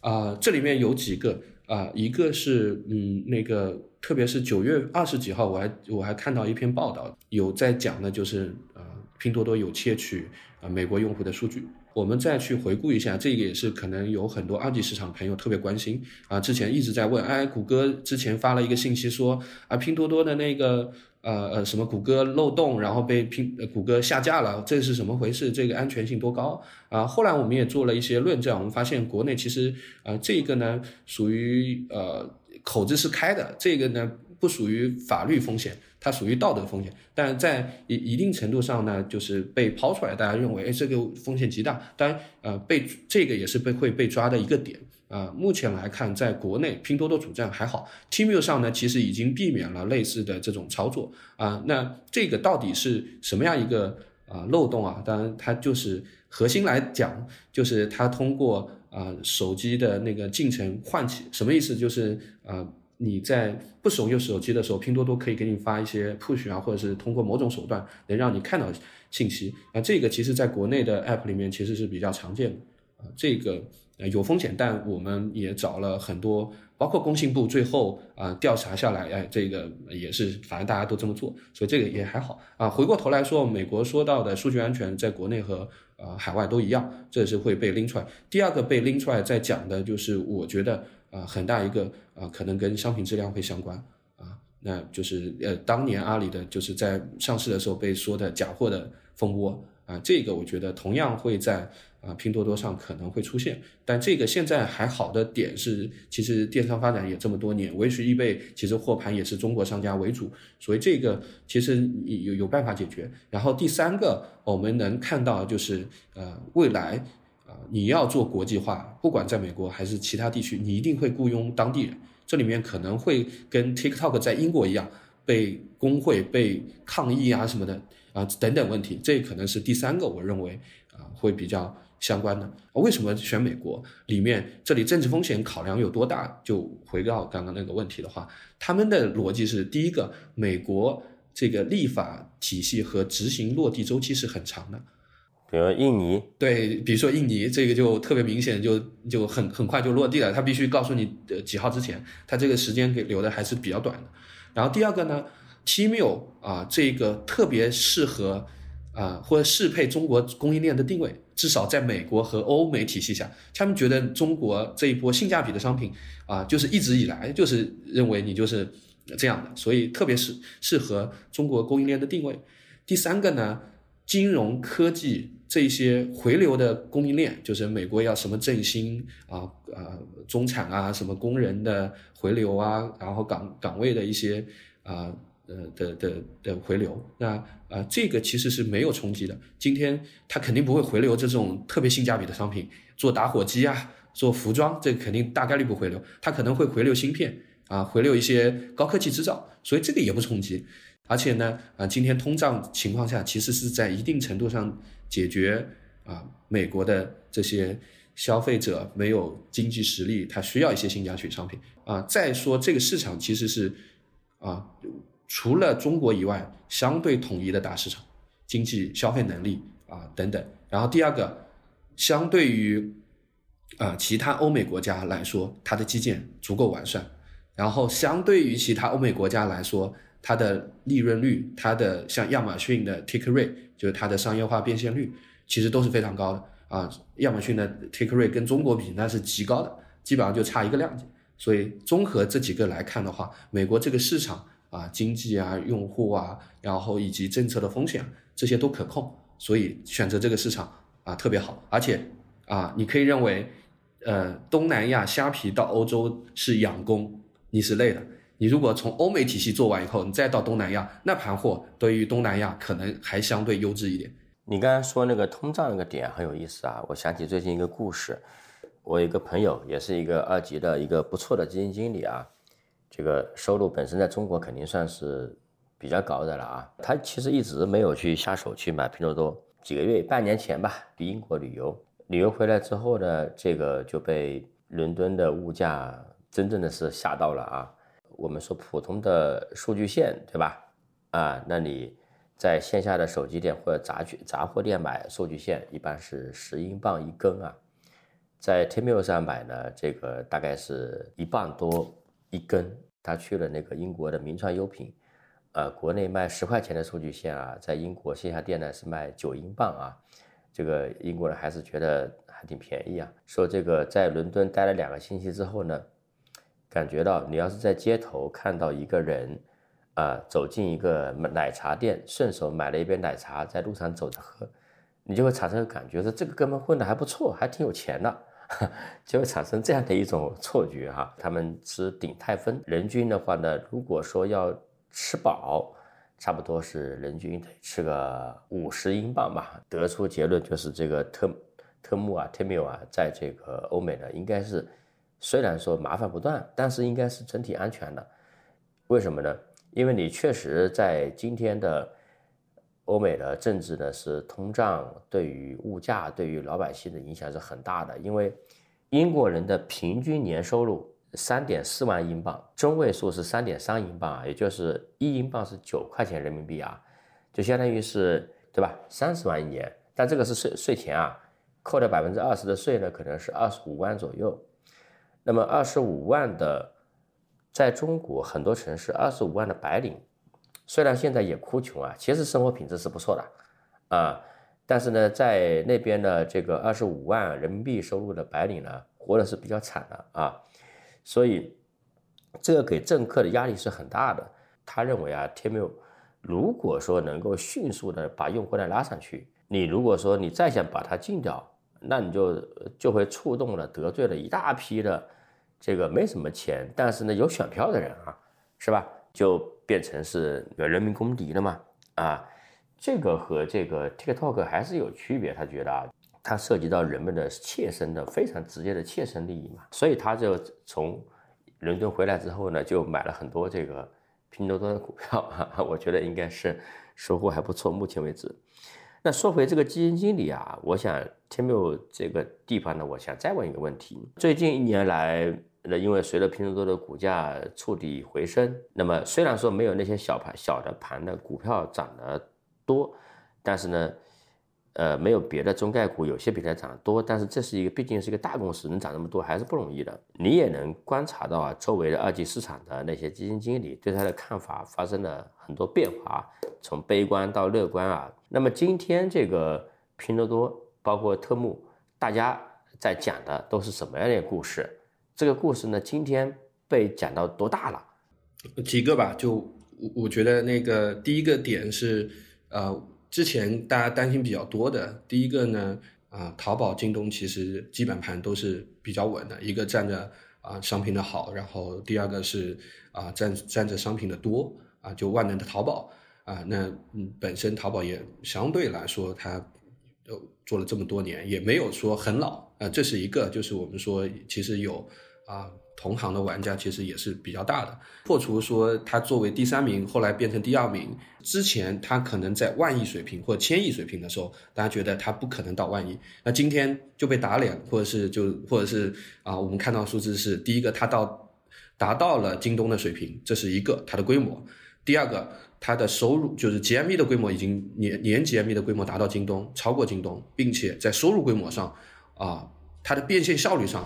Speaker 3: 啊，这里面有几个啊，一个是嗯，那个特别是九月二十几号，我还我还看到一篇报道，有在讲的，就是呃。拼多多有窃取啊美国用户的数据，我们再去回顾一下，这个也是可能有很多二级市场朋友特别关心啊。之前一直在问，哎，谷歌之前发了一个信息说啊，拼多多的那个呃呃什么谷歌漏洞，然后被拼谷歌下架了，这是什么回事？这个安全性多高啊？后来我们也做了一些论证，我们发现国内其实啊这个呢属于呃口子是开的，这个呢不属于法律风险。它属于道德风险，但在一一定程度上呢，就是被抛出来，大家认为，哎，这个风险极大。当然，呃，被这个也是被会被抓的一个点啊。目前来看，在国内拼多多主站还好，Temu 上呢，其实已经避免了类似的这种操作啊。那这个到底是什么样一个啊漏洞啊？当然，它就是核心来讲，就是它通过啊手机的那个进程唤起，什么意思？就是啊。你在不使用手机的时候，拼多多可以给你发一些 push 啊，或者是通过某种手段能让你看到信息啊。这个其实在国内的 app 里面其实是比较常见的啊。这个有风险，但我们也找了很多，包括工信部最后啊调查下来，哎，这个也是反正大家都这么做，所以这个也还好啊。回过头来说，美国说到的数据安全，在国内和呃海外都一样，这是会被拎出来。第二个被拎出来在讲的就是，我觉得。啊，很大一个啊，可能跟商品质量会相关啊，那就是呃，当年阿里的就是在上市的时候被说的假货的蜂窝啊，这个我觉得同样会在啊拼多多上可能会出现，但这个现在还好的点是，其实电商发展也这么多年，维持易贝其实货盘也是中国商家为主，所以这个其实有有办法解决。然后第三个我们能看到就是呃未来你要做国际化，不管在美国还是其他地区，你一定会雇佣当地人，这里面可能会跟 TikTok 在英国一样被工会被抗议啊什么的。啊，等等问题，这可能是第三个，我认为啊会比较相关的。为什么选美国？里面这里政治风险考量有多大？就回到刚刚那个问题的话，他们的逻辑是：第一个，美国这个立法体系和执行落地周期是很长的。
Speaker 2: 比如印尼，
Speaker 3: 对，比如说印尼，这个就特别明显，就就很很快就落地了。他必须告诉你的几号之前，他这个时间给留的还是比较短的。然后第二个呢？Tmall 啊，这个特别适合啊，或者适配中国供应链的定位，至少在美国和欧美体系下，他们觉得中国这一波性价比的商品啊，就是一直以来就是认为你就是这样的，所以特别是适合中国供应链的定位。第三个呢，金融科技这些回流的供应链，就是美国要什么振兴啊啊，中产啊，什么工人的回流啊，然后岗岗位的一些啊。呃的的的回流，那呃这个其实是没有冲击的。今天它肯定不会回流这种特别性价比的商品，做打火机啊，做服装，这肯定大概率不回流。它可能会回流芯片啊，回流一些高科技制造，所以这个也不冲击。而且呢，啊今天通胀情况下，其实是在一定程度上解决啊美国的这些消费者没有经济实力，他需要一些性价比商品啊。再说这个市场其实是啊。除了中国以外，相对统一的大市场，经济消费能力啊等等。然后第二个，相对于啊其他欧美国家来说，它的基建足够完善。然后相对于其他欧美国家来说，它的利润率，它的像亚马逊的 take rate，就是它的商业化变现率，其实都是非常高的啊。亚马逊的 take rate 跟中国比那是极高的，基本上就差一个量级。所以综合这几个来看的话，美国这个市场。啊，经济啊，用户啊，然后以及政策的风险，这些都可控，所以选择这个市场啊特别好。而且啊，你可以认为，呃，东南亚虾皮到欧洲是养工，你是累的。你如果从欧美体系做完以后，你再到东南亚，那盘货对于东南亚可能还相对优质一点。
Speaker 2: 你刚才说那个通胀那个点很有意思啊，我想起最近一个故事，我一个朋友，也是一个二级的一个不错的基金经理啊。这个收入本身在中国肯定算是比较高的了啊，他其实一直没有去下手去买拼多多，几个月、半年前吧，去英国旅游，旅游回来之后呢，这个就被伦敦的物价真正的是吓到了啊。我们说普通的数据线，对吧？啊，那你在线下的手机店或者杂具杂货店买数据线，一般是十英镑一根啊，在 Tmall 上买呢，这个大概是一磅多。一根，他去了那个英国的名创优品，呃，国内卖十块钱的数据线啊，在英国线下店呢是卖九英镑啊，这个英国人还是觉得还挺便宜啊。说这个在伦敦待了两个星期之后呢，感觉到你要是在街头看到一个人，啊，走进一个奶茶店，顺手买了一杯奶茶，在路上走着喝，你就会产生感觉，说这个哥们混的还不错，还挺有钱的。就会产生这样的一种错觉哈，他们吃鼎泰丰，人均的话呢，如果说要吃饱，差不多是人均得吃个五十英镑吧。得出结论就是这个特特木啊特缪啊，在这个欧美呢，应该是虽然说麻烦不断，但是应该是整体安全的。为什么呢？因为你确实在今天的。欧美的政治呢是通胀对于物价对于老百姓的影响是很大的，因为英国人的平均年收入三点四万英镑，中位数是三点三英镑啊，也就是一英镑是九块钱人民币啊，就相当于是对吧？三十万一年，但这个是税税前啊，扣掉百分之二十的税呢，可能是二十五万左右。那么二十五万的，在中国很多城市二十五万的白领。虽然现在也哭穷啊，其实生活品质是不错的，啊，但是呢，在那边的这个二十五万人民币收入的白领呢，活的是比较惨的啊，所以这个给政客的压力是很大的。他认为啊，Tmall 如果说能够迅速的把用户量拉上去，你如果说你再想把它禁掉，那你就就会触动了得罪了一大批的这个没什么钱，但是呢有选票的人啊，是吧？就变成是人民公敌了嘛？啊，这个和这个 TikTok 还是有区别，他觉得啊，它涉及到人们的切身的非常直接的切身利益嘛，所以他就从伦敦回来之后呢，就买了很多这个拼多多的股票啊，我觉得应该是收获还不错，目前为止。那说回这个基金经理啊，我想 Timio 这个地方呢，我想再问一个问题：最近一年来。那因为随着拼多多的股价触底回升，那么虽然说没有那些小盘小的盘的股票涨得多，但是呢，呃，没有别的中概股有些比它涨得多，但是这是一个毕竟是一个大公司，能涨那么多还是不容易的。你也能观察到啊，周围的二级市场的那些基金经理对它的看法发生了很多变化，从悲观到乐观啊。那么今天这个拼多多包括特目，大家在讲的都是什么样的故事？这个故事呢，今天被讲到多大了？
Speaker 3: 几个吧，就我我觉得那个第一个点是，呃，之前大家担心比较多的，第一个呢，啊，淘宝、京东其实基本盘都是比较稳的，一个占着啊商品的好，然后第二个是啊占占着商品的多，啊就万能的淘宝啊，那嗯本身淘宝也相对来说它都做了这么多年，也没有说很老啊，这是一个，就是我们说其实有。啊，同行的玩家其实也是比较大的。破除说他作为第三名，后来变成第二名，之前他可能在万亿水平或千亿水平的时候，大家觉得他不可能到万亿。那今天就被打脸，或者是就或者是啊，我们看到数字是第一个，他到达到了京东的水平，这是一个它的规模；第二个，它的收入就是 GMV 的规模已经年年 GMV 的规模达到京东，超过京东，并且在收入规模上啊，它的变现效率上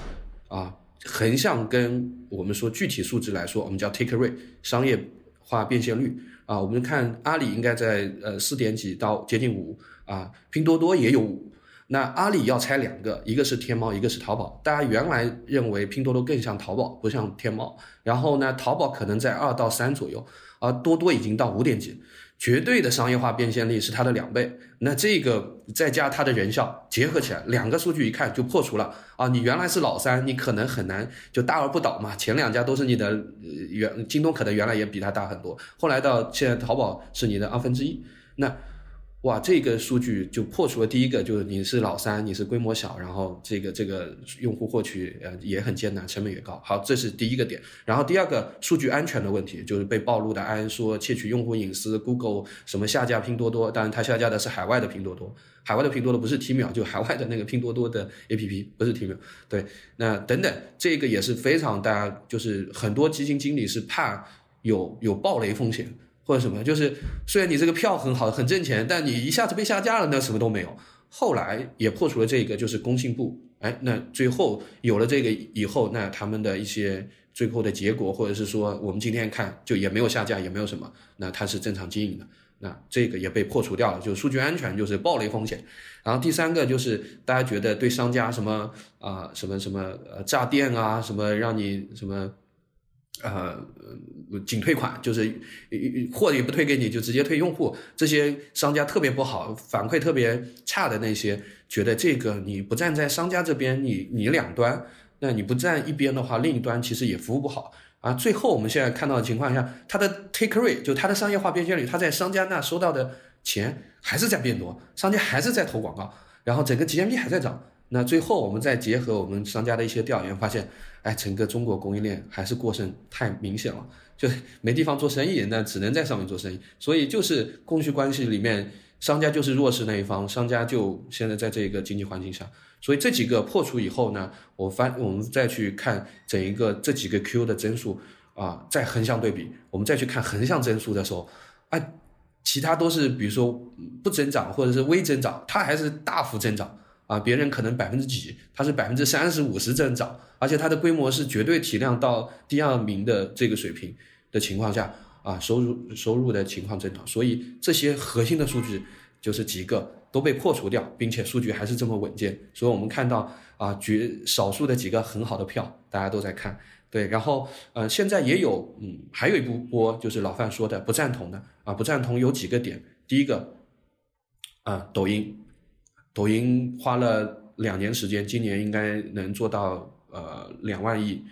Speaker 3: 啊。横向跟我们说具体数值来说，我们叫 take rate 商业化变现率啊。我们看阿里应该在呃四点几到接近五啊，拼多多也有五。那阿里要拆两个，一个是天猫，一个是淘宝。大家原来认为拼多多更像淘宝，不像天猫。然后呢，淘宝可能在二到三左右，而多多已经到五点几。绝对的商业化变现力是它的两倍，那这个再加它的人效结合起来，两个数据一看就破除了啊！你原来是老三，你可能很难就大而不倒嘛。前两家都是你的原，京东可能原来也比它大很多，后来到现在淘宝是你的二分之一，那。哇，这个数据就破除了第一个，就是你是老三，你是规模小，然后这个这个用户获取呃也很艰难，成本也高。好，这是第一个点。然后第二个数据安全的问题，就是被暴露的安说窃取用户隐私，Google 什么下架拼多多，当然它下架的是海外的拼多多，海外的拼多多不是 T 秒，就海外的那个拼多多的 APP 不是 T 秒。对，那等等，这个也是非常大家就是很多基金经理是怕有有暴雷风险。或者什么，就是虽然你这个票很好，很挣钱，但你一下子被下架了，那什么都没有。后来也破除了这个，就是工信部，哎，那最后有了这个以后，那他们的一些最后的结果，或者是说我们今天看，就也没有下架，也没有什么，那它是正常经营的，那这个也被破除掉了，就是数据安全，就是暴雷风险。然后第三个就是大家觉得对商家什么啊，什么什么呃诈骗啊，什么让你什么。呃，仅退款就是货也不退给你，就直接退用户。这些商家特别不好，反馈特别差的那些，觉得这个你不站在商家这边，你你两端，那你不站一边的话，另一端其实也服务不好啊。最后我们现在看到的情况下，它的 take rate 就它的商业化变现率，它在商家那收到的钱还是在变多，商家还是在投广告，然后整个 GMV 还在涨。那最后我们再结合我们商家的一些调研，发现，哎，整个中国供应链还是过剩太明显了，就没地方做生意，那只能在上面做生意。所以就是供需关系里面，商家就是弱势那一方，商家就现在在这个经济环境下，所以这几个破除以后呢，我发我们再去看整一个这几个 Q 的增速啊，再横向对比，我们再去看横向增速的时候，哎，其他都是比如说不增长或者是微增长，它还是大幅增长。啊，别人可能百分之几，它是百分之三十五十增长，而且它的规模是绝对体量到第二名的这个水平的情况下，啊，收入收入的情况增长，所以这些核心的数据就是几个都被破除掉，并且数据还是这么稳健，所以我们看到啊，绝少数的几个很好的票，大家都在看，对，然后呃，现在也有嗯，还有一波就是老范说的不赞同的啊，不赞同有几个点，第一个啊，抖音。抖音花了两年时间，今年应该能做到呃两万亿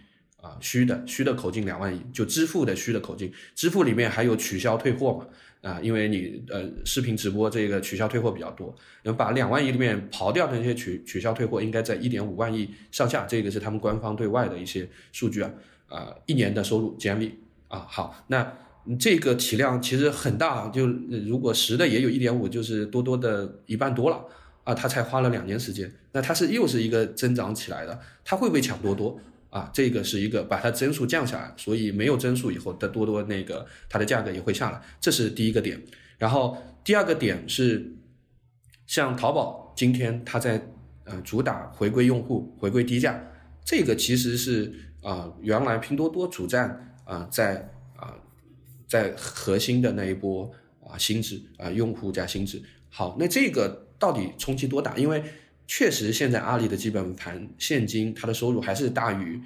Speaker 3: 啊虚的虚的口径两万亿，就支付的虚的口径，支付里面还有取消退货嘛啊，因为你呃视频直播这个取消退货比较多，能把两万亿里面刨掉的那些取取消退货，应该在一点五万亿上下，这个是他们官方对外的一些数据啊啊一年的收入 GMV 啊好那。这个体量其实很大，就如果十的也有一点五，就是多多的一半多了啊。他才花了两年时间，那他是又是一个增长起来的，他会不会抢多多啊？这个是一个把它增速降下来，所以没有增速以后的多多那个它的价格也会下来，这是第一个点。然后第二个点是，像淘宝今天它在呃主打回归用户、回归低价，这个其实是啊原来拼多多主站啊在啊。在核心的那一波啊，心智啊，用户加心智，好，那这个到底冲击多大？因为确实现在阿里的基本盘现金它的收入还是大于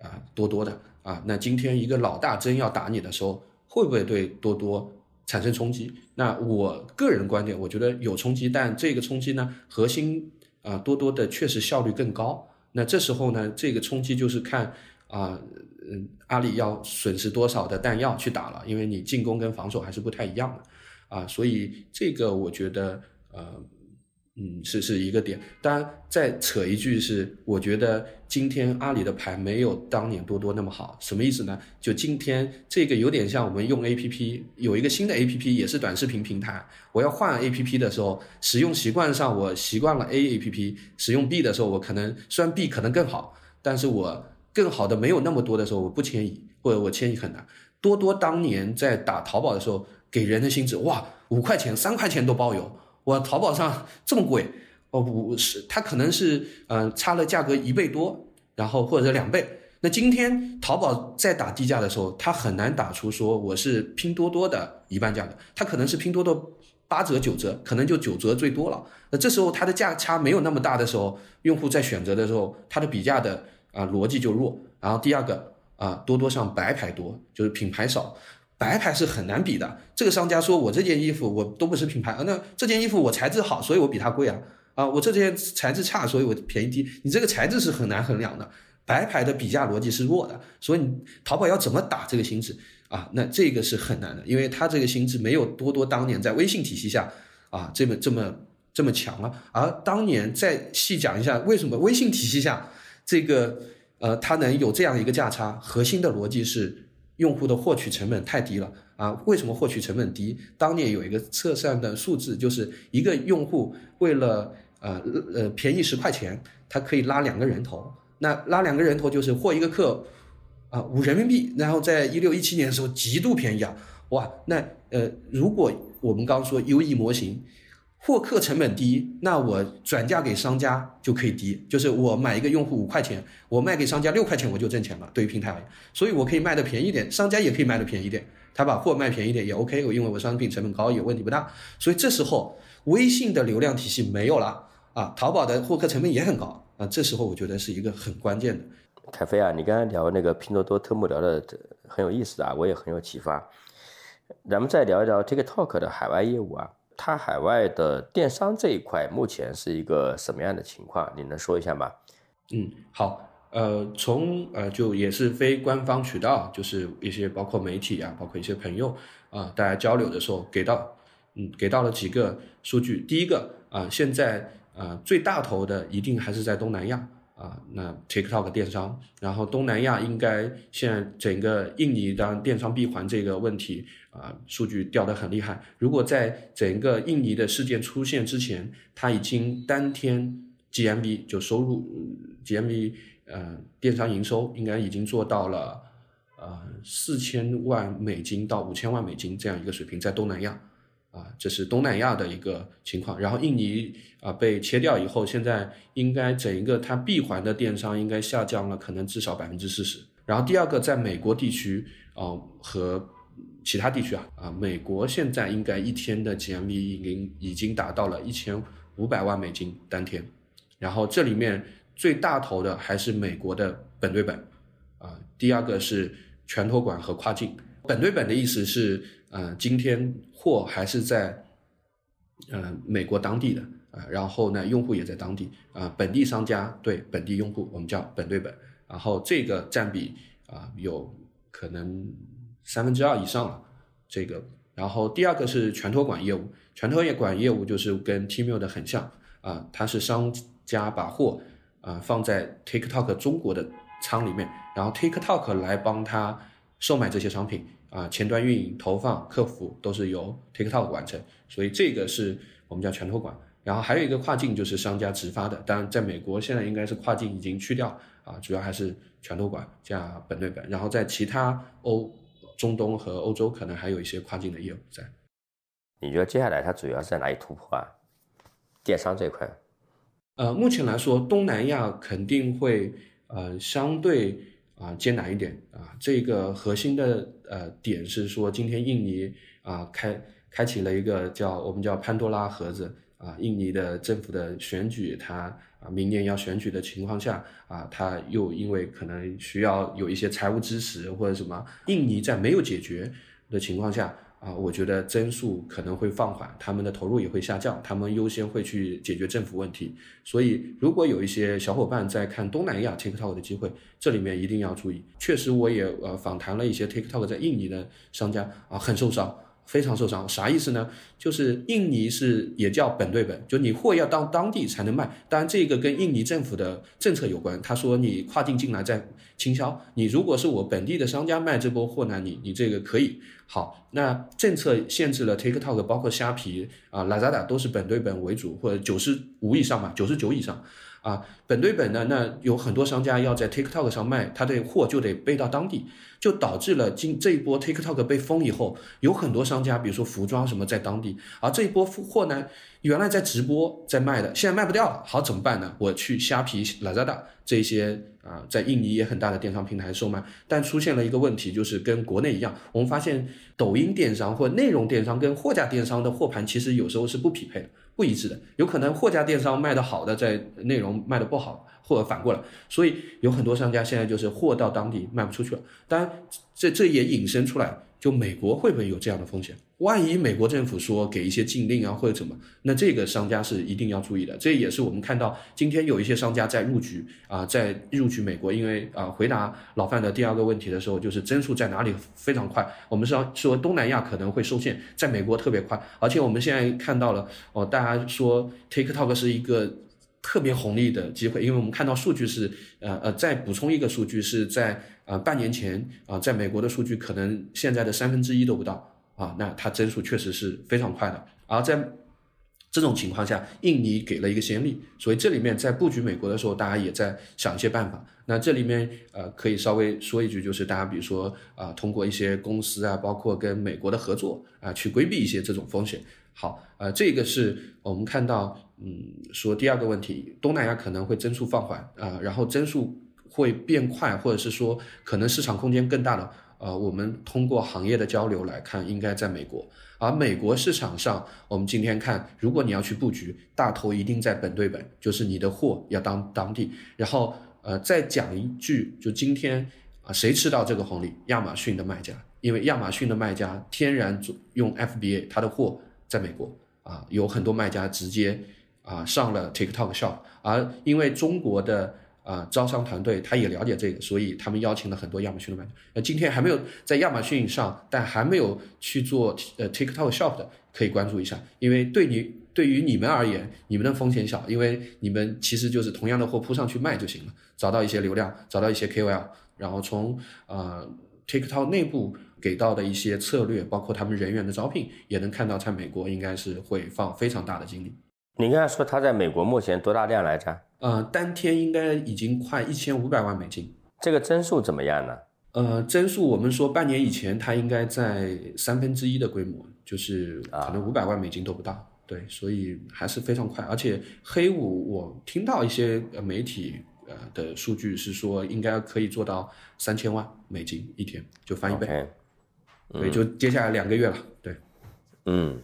Speaker 3: 啊多多的啊。那今天一个老大真要打你的时候，会不会对多多产生冲击？那我个人观点，我觉得有冲击，但这个冲击呢，核心啊多多的确实效率更高。那这时候呢，这个冲击就是看啊。嗯，阿里要损失多少的弹药去打了？因为你进攻跟防守还是不太一样的，啊，所以这个我觉得，呃，嗯，是是一个点。当然，再扯一句是，我觉得今天阿里的牌没有当年多多那么好。什么意思呢？就今天这个有点像我们用 A P P，有一个新的 A P P 也是短视频平台，我要换 A P P 的时候，使用习惯上我习惯了 A A P P，使用 B 的时候，我可能虽然 B 可能更好，但是我。更好的没有那么多的时候，我不迁移，或者我迁移很难。多多当年在打淘宝的时候，给人的心智哇，五块钱、三块钱都包邮。我淘宝上这么贵，哦不是，它可能是呃差了价格一倍多，然后或者两倍。那今天淘宝在打低价的时候，它很难打出说我是拼多多的一半价格，它可能是拼多多八折九折，可能就九折最多了。那这时候它的价差没有那么大的时候，用户在选择的时候，它的比价的。啊，逻辑就弱。然后第二个啊，多多上白牌多，就是品牌少，白牌是很难比的。这个商家说我这件衣服我都不是品牌啊，那这件衣服我材质好，所以我比它贵啊。啊，我这件材质差，所以我便宜低。你这个材质是很难衡量的，白牌的比价逻辑是弱的。所以你淘宝要怎么打这个心智啊？那这个是很难的，因为它这个心智没有多多当年在微信体系下啊这么这么这么强了。而当年再细讲一下，为什么微信体系下？这个呃，它能有这样一个价差，核心的逻辑是用户的获取成本太低了啊。为什么获取成本低？当年有一个测算的数字，就是一个用户为了呃呃便宜十块钱，他可以拉两个人头。那拉两个人头就是获一个客啊五人民币。然后在一六一七年的时候极度便宜啊，哇！那呃，如果我们刚说 U E 模型。获客成本低，那我转嫁给商家就可以低，就是我买一个用户五块钱，我卖给商家六块钱，我就挣钱了。对于平台而言，所以我可以卖的便宜点，商家也可以卖的便宜点，他把货卖便宜点也 OK，因为我商品成本高，也问题不大。所以这时候微信的流量体系没有了啊，淘宝的获客成本也很高啊，这时候我觉得是一个很关键的。
Speaker 2: 凯飞啊，你刚才聊那个拼多多特目聊的很有意思啊，我也很有启发。咱们再聊一聊 TikTok 的海外业务啊。它海外的电商这一块目前是一个什么样的情况？你能说一下吗？
Speaker 3: 嗯，好，呃，从呃就也是非官方渠道，就是一些包括媒体啊，包括一些朋友啊，大家交流的时候给到，嗯，给到了几个数据。第一个啊，现在啊最大头的一定还是在东南亚。啊，那 TikTok 电商，然后东南亚应该现在整个印尼的电商闭环这个问题啊，数据掉得很厉害。如果在整个印尼的事件出现之前，它已经当天 GMV 就收入 GMV 呃电商营收应该已经做到了呃四千万美金到五千万美金这样一个水平，在东南亚。啊，这是东南亚的一个情况。然后印尼啊被切掉以后，现在应该整一个它闭环的电商应该下降了，可能至少百分之四十。然后第二个，在美国地区啊和其他地区啊啊，美国现在应该一天的 GMV 已经已经达到了一千五百万美金当天。然后这里面最大头的还是美国的本对本啊，第二个是全托管和跨境。本对本的意思是。呃，今天货还是在，呃，美国当地的啊，然后呢，用户也在当地啊，本地商家对本地用户，我们叫本对本，然后这个占比啊有可能三分之二以上了，这个，然后第二个是全托管业务，全托管业务就是跟 Tmall 的很像啊，它是商家把货啊放在 TikTok 中国的仓里面，然后 TikTok 来帮他售卖这些商品啊，前端运营、投放、客服都是由 TikTok 完成，所以这个是我们叫全托管。然后还有一个跨境就是商家直发的，当然在美国现在应该是跨境已经去掉啊，主要还是全托管加本对本。然后在其他欧、中东和欧洲可能还有一些跨境的业务在。
Speaker 2: 你觉得接下来它主要是在哪里突破啊？电商这块？
Speaker 3: 呃，目前来说，东南亚肯定会呃相对啊艰难一点啊。这个核心的呃点是说，今天印尼啊开开启了一个叫我们叫潘多拉盒子。啊，印尼的政府的选举，它明年要选举的情况下，啊，他又因为可能需要有一些财务支持或者什么，印尼在没有解决的情况下，啊，我觉得增速可能会放缓，他们的投入也会下降，他们优先会去解决政府问题。所以，如果有一些小伙伴在看东南亚 TikTok 的机会，这里面一定要注意。确实，我也呃访谈了一些 TikTok 在印尼的商家，啊，很受伤。非常受伤，啥意思呢？就是印尼是也叫本对本，就你货要到当地才能卖。当然，这个跟印尼政府的政策有关。他说你跨境进来再倾销，你如果是我本地的商家卖这波货呢，你你这个可以。好，那政策限制了 TikTok，包括虾皮啊、Lazada 都是本对本为主，或者九十五以上吧，九十九以上。啊，本对本呢，那有很多商家要在 TikTok 上卖，他的货就得背到当地，就导致了今这一波 TikTok 被封以后，有很多商家，比如说服装什么在当地，而这一波货呢，原来在直播在卖的，现在卖不掉了，好怎么办呢？我去虾皮、Lazada 这些啊，在印尼也很大的电商平台售卖，但出现了一个问题，就是跟国内一样，我们发现抖音电商或内容电商跟货架电商的货盘其实有时候是不匹配的。不一致的，有可能货架电商卖的好的，在内容卖的不好，或者反过来，所以有很多商家现在就是货到当地卖不出去了。当然，这这也引申出来。就美国会不会有这样的风险？万一美国政府说给一些禁令啊或者怎么，那这个商家是一定要注意的。这也是我们看到今天有一些商家在入局啊，在入局美国，因为啊，回答老范的第二个问题的时候，就是增速在哪里非常快。我们是要说东南亚可能会受限，在美国特别快，而且我们现在看到了哦，大家说 TikTok 是一个。特别红利的机会，因为我们看到数据是，呃呃，再补充一个数据是在呃半年前啊，在美国的数据可能现在的三分之一都不到啊，那它增速确实是非常快的。而在这种情况下，印尼给了一个先例，所以这里面在布局美国的时候，大家也在想一些办法。那这里面呃可以稍微说一句，就是大家比如说啊，通过一些公司啊，包括跟美国的合作啊，去规避一些这种风险。好，呃，这个是我们看到。嗯，说第二个问题，东南亚可能会增速放缓啊，然后增速会变快，或者是说可能市场空间更大的，呃，我们通过行业的交流来看，应该在美国。而美国市场上，我们今天看，如果你要去布局，大头一定在本对本，就是你的货要当当地。然后，呃，再讲一句，就今天啊，谁吃到这个红利？亚马逊的卖家，因为亚马逊的卖家天然用 FBA，他的货在美国啊，有很多卖家直接。啊，上了 TikTok Shop，而因为中国的啊招商团队他也了解这个，所以他们邀请了很多亚马逊的卖家。呃，今天还没有在亚马逊上，但还没有去做呃 TikTok Shop 的，可以关注一下。因为对你对于你们而言，你们的风险小，因为你们其实就是同样的货铺上去卖就行了，找到一些流量，找到一些 KOL，然后从呃 TikTok 内部给到的一些策略，包括他们人员的招聘，也能看到在美国应该是会放非常大的精力。
Speaker 2: 你刚才说他在美国目前多大量来着？
Speaker 3: 呃，当天应该已经快一千五百万美金。
Speaker 2: 这个增速怎么样呢？
Speaker 3: 呃，增速我们说半年以前它应该在三分之一的规模，就是可能五百万美金都不到。对，所以还是非常快。而且黑五我听到一些媒体呃的数据是说，应该可以做到三千万美金一天就翻一倍。对，就接下来两个月了。对，
Speaker 2: 嗯，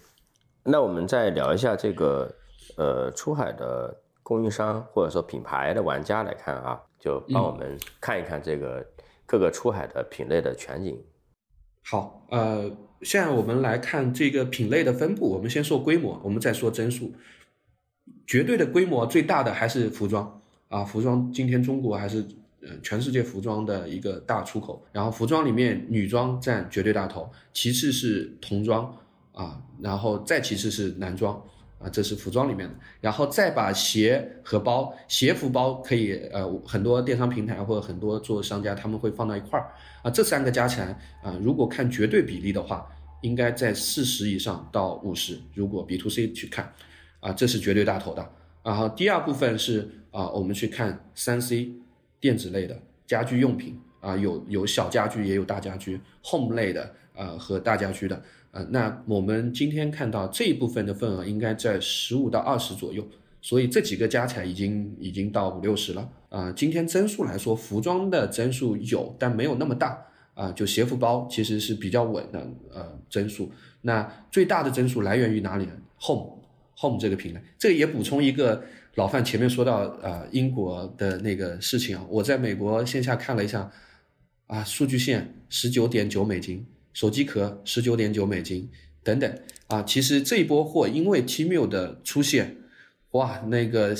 Speaker 2: 那我们再聊一下这个。呃，出海的供应商或者说品牌的玩家来看啊，就帮我们看一看这个各个出海的品类的全景。
Speaker 3: 好，呃，现在我们来看这个品类的分布。我们先说规模，我们再说增速。绝对的规模最大的还是服装啊，服装今天中国还是呃全世界服装的一个大出口。然后服装里面女装占绝对大头，其次是童装啊，然后再其次是男装啊，这是服装里面的。然后再把鞋和包、鞋服包可以呃很多电商平台或者很多做商家他们会放到一块儿啊，这三个加起来啊，如果看绝对比例的话，应该在四十以上到五十。如果 B to C 去看。啊，这是绝对大头的。然后第二部分是啊，我们去看三 C 电子类的家居用品啊，有有小家居也有大家居，Home 类的呃和大家居的呃，那我们今天看到这一部分的份额应该在十五到二十左右，所以这几个加起来已经已经到五六十了啊。今天增速来说，服装的增速有，但没有那么大啊。就鞋服包其实是比较稳的呃增速。那最大的增速来源于哪里呢？Home。Home 这个品类，这个也补充一个老范前面说到啊英国的那个事情啊，我在美国线下看了一下，啊数据线十九点九美金，手机壳十九点九美金等等啊，其实这一波货因为 Tmall 的出现，哇那个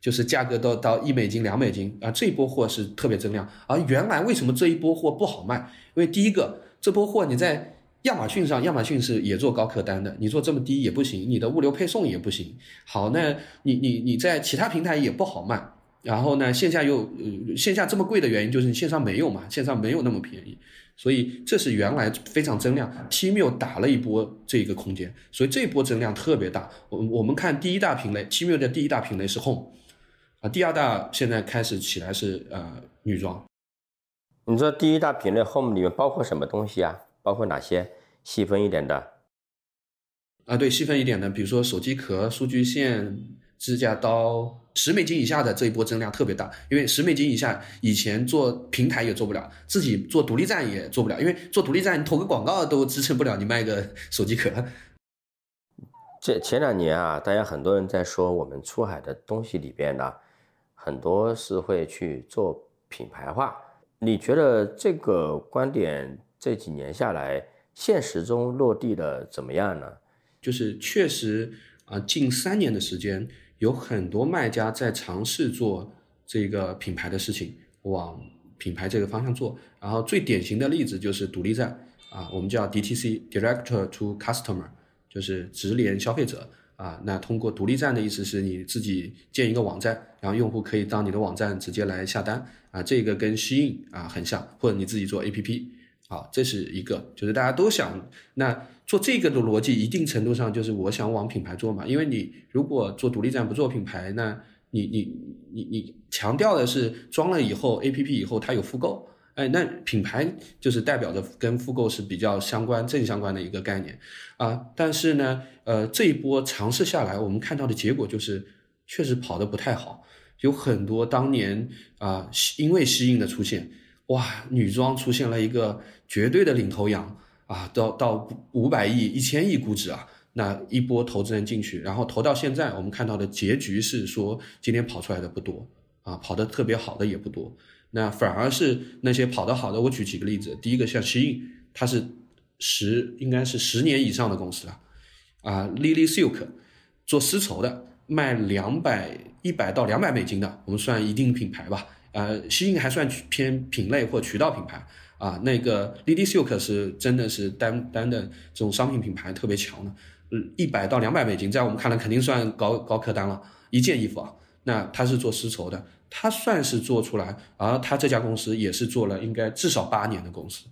Speaker 3: 就是价格都到一美金两美金啊，这一波货是特别增量，而原来为什么这一波货不好卖？因为第一个这波货你在。亚马逊上，亚马逊是也做高客单的，你做这么低也不行，你的物流配送也不行。好，那你你你在其他平台也不好卖，然后呢，线下又线下这么贵的原因就是你线上没有嘛，线上没有那么便宜，所以这是原来非常增量，Tmall 打了一波这个空间，所以这波增量特别大。我我们看第一大品类，Tmall 的第一大品类是 Home，啊，第二大现在开始起来是呃女装。
Speaker 2: 你说第一大品类 Home 里面包括什么东西啊？包括哪些？细分一点的，
Speaker 3: 啊，对，细分一点的，比如说手机壳、数据线、指甲刀，十美金以下的这一波增量特别大，因为十美金以下以前做平台也做不了，自己做独立站也做不了，因为做独立站你投个广告都支撑不了，你卖个手机壳。
Speaker 2: 这前两年啊，大家很多人在说我们出海的东西里边呢，很多是会去做品牌化，你觉得这个观点这几年下来？现实中落地的怎么样呢？
Speaker 3: 就是确实啊，近三年的时间，有很多卖家在尝试做这个品牌的事情，往品牌这个方向做。然后最典型的例子就是独立站啊，我们叫 DTC（Director to Customer），就是直连消费者啊。那通过独立站的意思是你自己建一个网站，然后用户可以到你的网站直接来下单啊。这个跟西印啊很像，或者你自己做 APP。好，这是一个，就是大家都想那做这个的逻辑，一定程度上就是我想往品牌做嘛。因为你如果做独立站不做品牌，那你你你你强调的是装了以后 A P P 以后它有复购，哎，那品牌就是代表着跟复购是比较相关正相关的一个概念啊。但是呢，呃，这一波尝试下来，我们看到的结果就是确实跑得不太好，有很多当年啊，因为吸引的出现。哇，女装出现了一个绝对的领头羊啊，到到五百亿、一千亿估值啊，那一波投资人进去，然后投到现在，我们看到的结局是说，今天跑出来的不多啊，跑得特别好的也不多，那反而是那些跑得好的，我举几个例子，第一个像西印，它是十应该是十年以上的公司了，啊，Lily Silk 做丝绸的，卖两百一百到两百美金的，我们算一定品牌吧。呃，西印还算偏品类或渠道品牌啊，那个 Lily Silk 是真的是单单的这种商品品牌特别强的，嗯，一百到两百美金，在我们看来肯定算高高客单了，一件衣服啊，那他是做丝绸的，他算是做出来，而他这家公司也是做了应该至少八年的公司。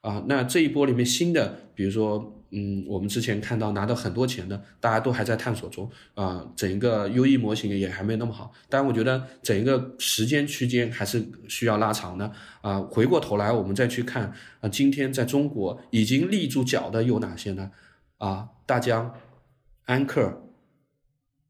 Speaker 3: 啊，那这一波里面新的，比如说，嗯，我们之前看到拿到很多钱的，大家都还在探索中啊，整一个 U E 模型也还没那么好，但我觉得整一个时间区间还是需要拉长的啊。回过头来，我们再去看啊，今天在中国已经立住脚的有哪些呢？啊，大疆、安克，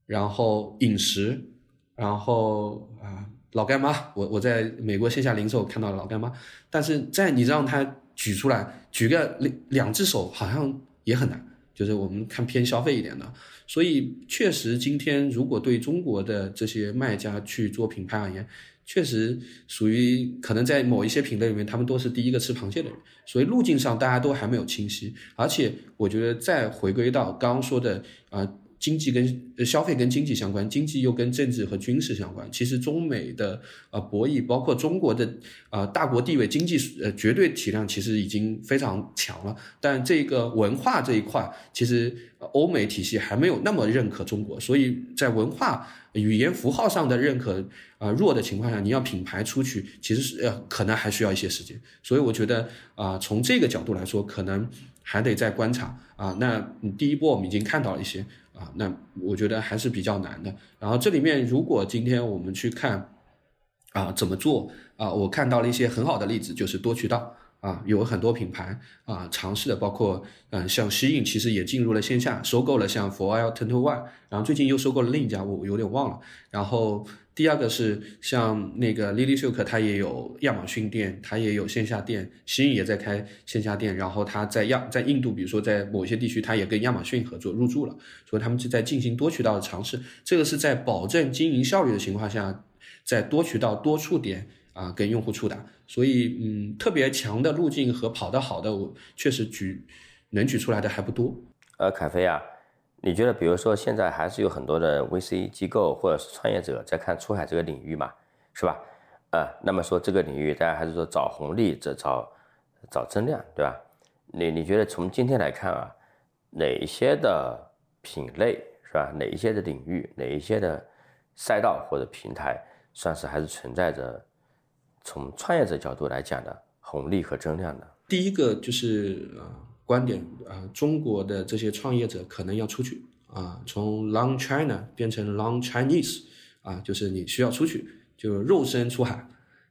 Speaker 3: 然后饮食，然后啊，老干妈，我我在美国线下零售看到了老干妈，但是在你让他。举出来，举个两两只手好像也很难，就是我们看偏消费一点的，所以确实今天如果对中国的这些卖家去做品牌而言，确实属于可能在某一些品类里面，他们都是第一个吃螃蟹的人，所以路径上大家都还没有清晰，而且我觉得再回归到刚刚说的啊。经济跟消费跟经济相关，经济又跟政治和军事相关。其实中美的呃博弈，包括中国的呃大国地位、经济呃绝对体量，其实已经非常强了。但这个文化这一块，其实欧美体系还没有那么认可中国，所以在文化语言符号上的认可啊弱的情况下，你要品牌出去，其实是呃可能还需要一些时间。所以我觉得啊，从这个角度来说，可能还得再观察啊。那第一波我们已经看到了一些。啊，那我觉得还是比较难的。然后这里面，如果今天我们去看，啊，怎么做啊？我看到了一些很好的例子，就是多渠道啊，有很多品牌啊尝试的，包括嗯，像西影其实也进入了线下，收购了像 For L Ten to One，然后最近又收购了另一家，我有点忘了。然后。第二个是像那个 Lily Silk，它也有亚马逊店，它也有线下店，新颖也在开线下店，然后它在亚在印度，比如说在某些地区，它也跟亚马逊合作入驻了，所以他们就在进行多渠道的尝试。这个是在保证经营效率的情况下，在多渠道多触点啊跟用户触达。所以嗯，特别强的路径和跑得好的，我确实举能举出来的还不多。
Speaker 2: 呃，凯飞啊。你觉得，比如说现在还是有很多的 VC 机构或者是创业者在看出海这个领域嘛，是吧？啊，那么说这个领域大家还是说找红利，这找找增量，对吧？你你觉得从今天来看啊，哪一些的品类是吧？哪一些的领域，哪一些的赛道或者平台，算是还是存在着从创业者角度来讲的红利和增量的？
Speaker 3: 第一个就是啊。观点啊，中国的这些创业者可能要出去啊，从 Long China 变成 Long Chinese 啊，就是你需要出去，就肉身出海。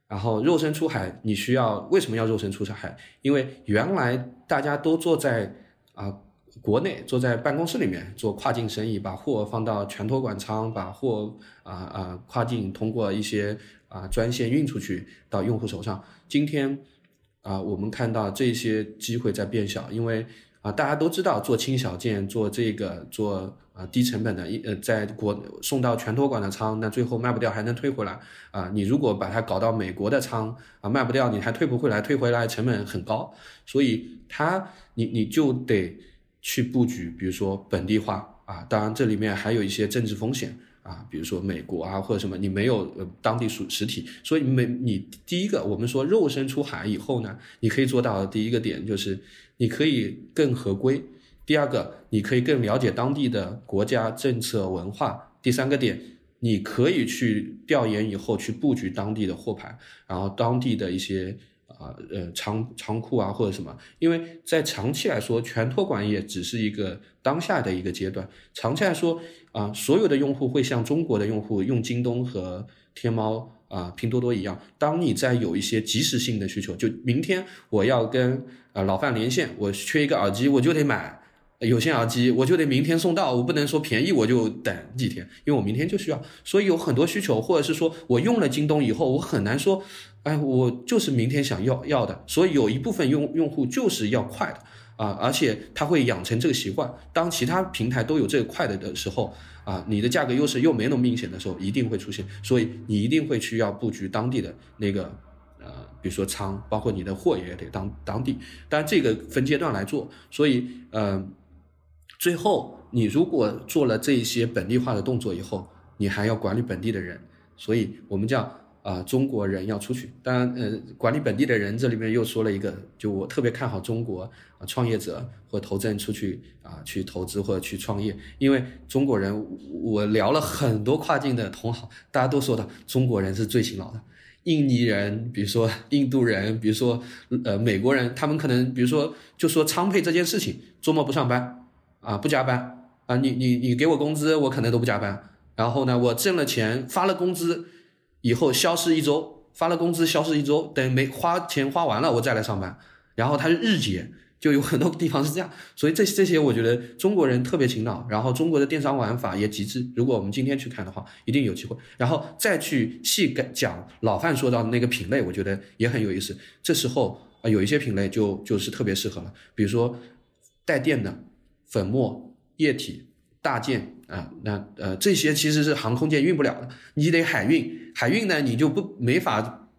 Speaker 3: 然后肉身出海，你需要为什么要肉身出海？因为原来大家都坐在啊国内，坐在办公室里面做跨境生意，把货放到全托管仓，把货啊啊跨境通过一些啊专线运出去到用户手上。今天。啊，我们看到这些机会在变小，因为啊，大家都知道做轻小件，做这个做啊低成本的，一呃，在国送到全托管的仓，那最后卖不掉还能退回来啊。你如果把它搞到美国的仓啊，卖不掉你还退不回来，退回来成本很高，所以它你你就得去布局，比如说本地化啊，当然这里面还有一些政治风险。啊，比如说美国啊，或者什么，你没有呃当地属实体，所以没你第一个，我们说肉身出海以后呢，你可以做到的第一个点就是你可以更合规，第二个你可以更了解当地的国家政策文化，第三个点你可以去调研以后去布局当地的货盘，然后当地的一些。啊，呃，仓仓库啊，或者什么，因为在长期来说，全托管也只是一个当下的一个阶段。长期来说，啊，所有的用户会像中国的用户用京东和天猫啊、拼多多一样。当你在有一些即时性的需求，就明天我要跟啊老范连线，我缺一个耳机，我就得买有线耳机，我就得明天送到，我不能说便宜我就等几天，因为我明天就需要。所以有很多需求，或者是说我用了京东以后，我很难说。哎，我就是明天想要要的，所以有一部分用用户就是要快的啊，而且他会养成这个习惯。当其他平台都有这个快的的时候啊，你的价格优势又没那么明显的时候，一定会出现。所以你一定会需要布局当地的那个呃，比如说仓，包括你的货也得当当地。但这个分阶段来做。所以嗯，最后你如果做了这一些本地化的动作以后，你还要管理本地的人，所以我们叫。啊，中国人要出去，当然，呃，管理本地的人这里面又说了一个，就我特别看好中国啊，创业者或投资人出去啊，去投资或者去创业，因为中国人，我聊了很多跨境的同行，大家都说的中国人是最勤劳的，印尼人，比如说 印度人，比如说呃美国人，他们可能比如说就说仓配这件事情，周末不上班啊，不加班啊，你你你给我工资，我可能都不加班，然后呢，我挣了钱发了工资。以后消失一周，发了工资消失一周，等没花钱花完了，我再来上班。然后他是日结，就有很多地方是这样。所以这这些我觉得中国人特别勤劳，然后中国的电商玩法也极致。如果我们今天去看的话，一定有机会。然后再去细讲老范说到的那个品类，我觉得也很有意思。这时候啊，有一些品类就就是特别适合了，比如说带电的粉末液体。大件啊，那呃这些其实是航空舰运不了的，你得海运。海运呢，你就不没法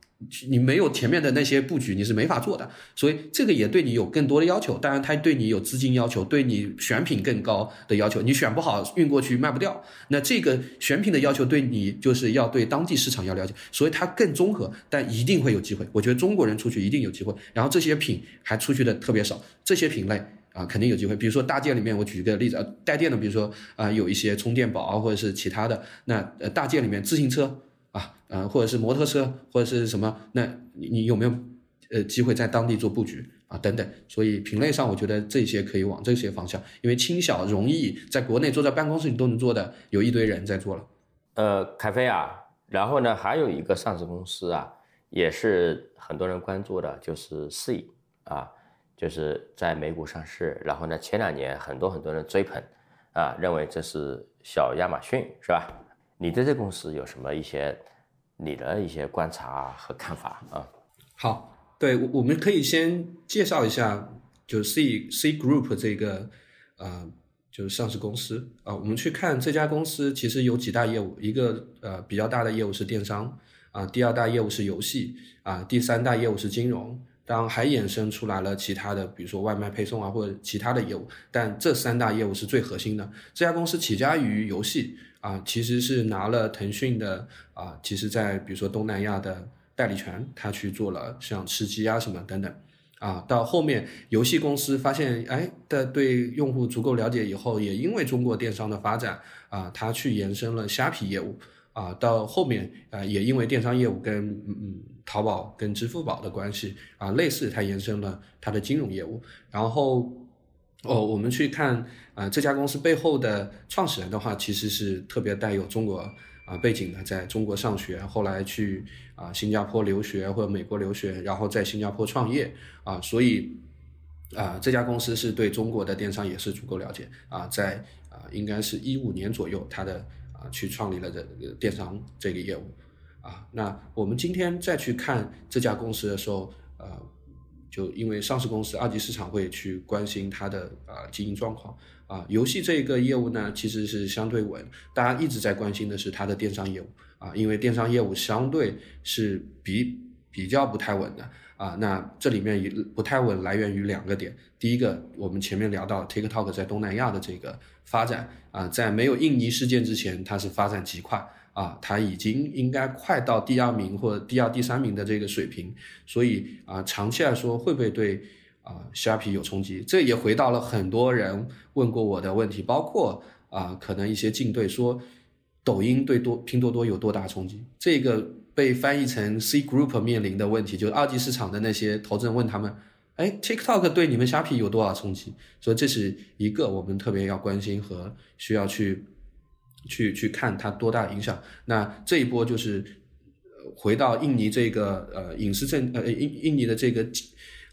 Speaker 3: 你没有前面的那些布局，你是没法做的。所以这个也对你有更多的要求。当然，它对你有资金要求，对你选品更高的要求。你选不好，运过去卖不掉。那这个选品的要求对你就是要对当地市场要了解，所以它更综合，但一定会有机会。我觉得中国人出去一定有机会。然后这些品还出去的特别少，这些品类啊肯定有机会。比如说大件里面，我举一个例子，呃，带电的，比如说啊有一些充电宝啊或者是其他的。那呃大件里面自行车。啊，呃，或者是摩托车，或者是什么？那你你有没有呃机会在当地做布局啊？等等，所以品类上，我觉得这些可以往这些方向，因为轻小容易，在国内坐在办公室里都能做的，有一堆人在做了。
Speaker 2: 呃，凯飞啊，然后呢，还有一个上市公司啊，也是很多人关注的，就是 C 啊，就是在美股上市，然后呢，前两年很多很多人追捧啊，认为这是小亚马逊，是吧？你对这公司有什么一些你的一些观察和看法啊？
Speaker 3: 好，对，我们可以先介绍一下，就 C C Group 这个呃，就是上市公司啊。我们去看这家公司，其实有几大业务，一个呃比较大的业务是电商啊，第二大业务是游戏啊，第三大业务是金融，当然还衍生出来了其他的，比如说外卖配送啊或者其他的业务，但这三大业务是最核心的。这家公司起家于游戏。啊，其实是拿了腾讯的啊，其实在比如说东南亚的代理权，他去做了像吃鸡啊什么等等，啊，到后面游戏公司发现哎的对用户足够了解以后，也因为中国电商的发展啊，他去延伸了虾皮业务啊，到后面啊也因为电商业务跟嗯淘宝跟支付宝的关系啊类似，它延伸了它的金融业务，然后。哦，我们去看啊，这家公司背后的创始人的话，其实是特别带有中国啊背景的，在中国上学，后来去啊新加坡留学或者美国留学，然后在新加坡创业啊，所以啊这家公司是对中国的电商也是足够了解啊，在啊应该是一五年左右，他的去创立了这个电商这个业务啊，那我们今天再去看这家公司的时候，呃。就因为上市公司二级市场会去关心它的啊经营状况啊，游戏这个业务呢其实是相对稳，大家一直在关心的是它的电商业务啊，因为电商业务相对是比比较不太稳的啊，那这里面也不太稳来源于两个点，第一个我们前面聊到 TikTok 在东南亚的这个发展啊，在没有印尼事件之前，它是发展极快。啊，它已经应该快到第二名或者第二、第三名的这个水平，所以啊，长期来说会不会对啊虾皮有冲击？这也回到了很多人问过我的问题，包括啊，可能一些竞对说，抖音对多拼多多有多大冲击？这个被翻译成 C Group 面临的问题，就是二级市场的那些投资人问他们，哎，TikTok 对你们虾皮有多少冲击？所以这是一个我们特别要关心和需要去。去去看它多大影响？那这一波就是回到印尼这个呃隐私政呃印印尼的这个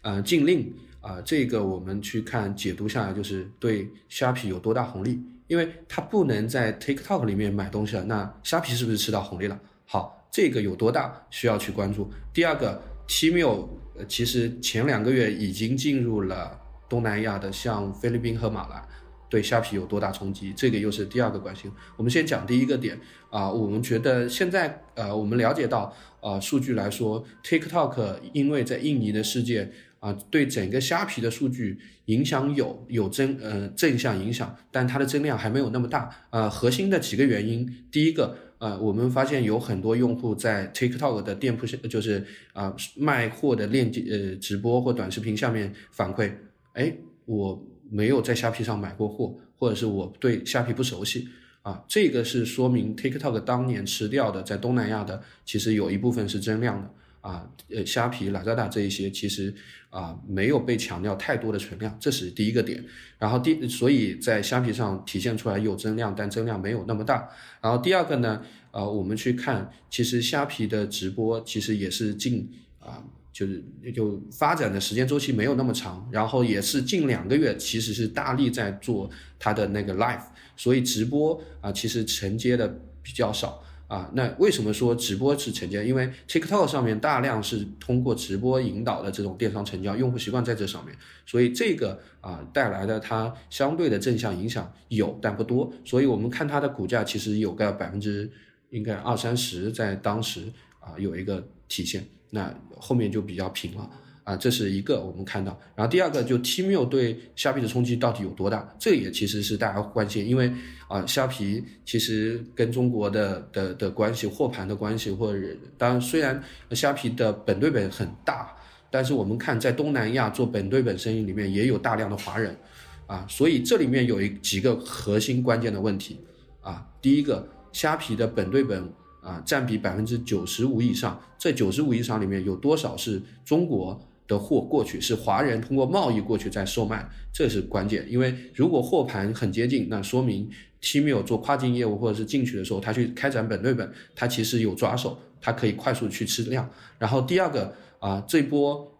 Speaker 3: 呃禁令啊，这个我们去看解读下来就是对虾皮有多大红利？因为它不能在 TikTok 里面买东西了，那虾皮是不是吃到红利了？好，这个有多大需要去关注？第二个，Tmall 其实前两个月已经进入了东南亚的，像菲律宾和马来。对虾皮有多大冲击？这个又是第二个关心。我们先讲第一个点啊，我们觉得现在呃，我们了解到啊，数据来说，TikTok 因为在印尼的世界啊，对整个虾皮的数据影响有有正呃正向影响，但它的增量还没有那么大。呃，核心的几个原因，第一个呃，我们发现有很多用户在 TikTok 的店铺下，就是啊卖货的链接呃直播或短视频下面反馈，哎我。没有在虾皮上买过货，或者是我对虾皮不熟悉啊，这个是说明 TikTok 当年吃掉的在东南亚的，其实有一部分是增量的啊，呃，虾皮、拉扎达这一些其实啊没有被强调太多的存量，这是第一个点。然后第，所以在虾皮上体现出来有增量，但增量没有那么大。然后第二个呢，呃，我们去看，其实虾皮的直播其实也是近啊。就是就发展的时间周期没有那么长，然后也是近两个月，其实是大力在做它的那个 live，所以直播啊其实承接的比较少啊。那为什么说直播是承接？因为 TikTok 上面大量是通过直播引导的这种电商成交，用户习惯在这上面，所以这个啊带来的它相对的正向影响有，但不多。所以我们看它的股价其实有个百分之应该二三十在当时啊有一个体现。那后面就比较平了。啊，这是一个我们看到，然后第二个就 Tmall 对虾皮的冲击到底有多大？这也其实是大家关心，因为啊，虾皮其实跟中国的的的关系、货盘的关系，或者当然虽然虾皮的本对本很大，但是我们看在东南亚做本对本生意里面也有大量的华人，啊，所以这里面有一几个核心关键的问题啊，第一个，虾皮的本对本啊占比百分之九十五以上，这九十五以上里面有多少是中国？的货过去是华人通过贸易过去再售卖，这是关键。因为如果货盘很接近，那说明 Tmall 做跨境业务或者是进去的时候，他去开展本对本，他其实有抓手，他可以快速去吃量。然后第二个啊，这波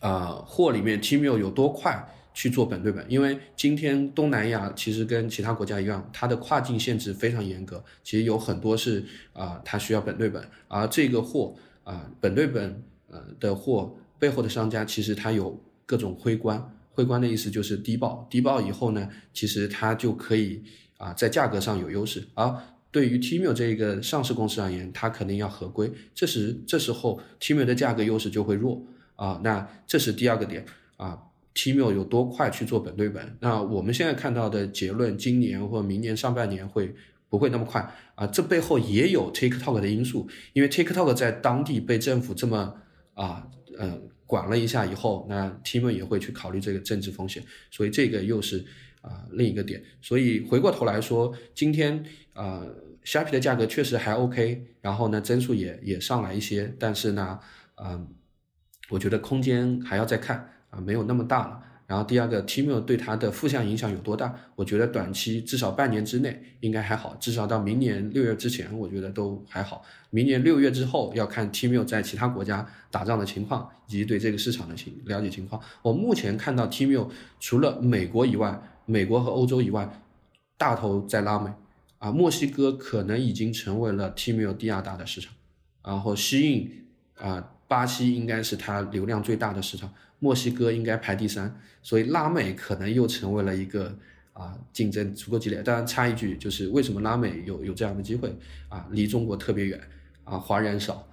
Speaker 3: 啊货里面 Tmall 有多快去做本对本？因为今天东南亚其实跟其他国家一样，它的跨境限制非常严格，其实有很多是啊，它需要本对本，而这个货啊本对本呃的货。背后的商家其实他有各种灰关，灰关的意思就是低报，低报以后呢，其实他就可以啊在价格上有优势。而对于 Tmall 这个上市公司而言，它肯定要合规，这时这时候 Tmall 的价格优势就会弱啊。那这是第二个点啊，Tmall 有多快去做本对本？那我们现在看到的结论，今年或明年上半年会不会那么快啊？这背后也有 TikTok 的因素，因为 TikTok 在当地被政府这么啊。嗯，管了一下以后，那 Team 也会去考虑这个政治风险，所以这个又是啊另一个点。所以回过头来说，今天啊虾皮的价格确实还 OK，然后呢增速也也上来一些，但是呢，嗯，我觉得空间还要再看啊，没有那么大了。然后第二个，Tmall 对它的负向影响有多大？我觉得短期至少半年之内应该还好，至少到明年六月之前，我觉得都还好。明年六月之后要看 Tmall 在其他国家打仗的情况，以及对这个市场的情了解情况。我目前看到 Tmall 除了美国以外，美国和欧洲以外，大头在拉美，啊，墨西哥可能已经成为了 Tmall 第二大的市场，然后西印啊，巴西应该是它流量最大的市场。墨西哥应该排第三，所以拉美可能又成为了一个啊竞争足够激烈。当然插一句，就是为什么拉美有有这样的机会啊？离中国特别远啊，华人少，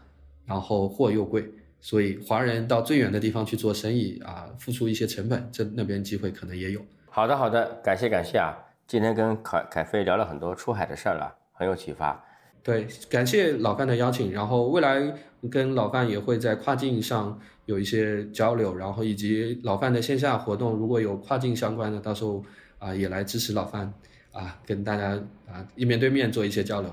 Speaker 3: 然后货又贵，所以华人到最远的地方去做生意啊，付出一些成本，这那边机会可能也有。
Speaker 2: 好的好的，感谢感谢啊！今天跟凯凯飞聊了很多出海的事儿了，很有启发。
Speaker 3: 对，感谢老范的邀请，然后未来跟老范也会在跨境上有一些交流，然后以及老范的线下活动，如果有跨境相关的，到时候啊也来支持老范啊，跟大家啊面对面做一些交流。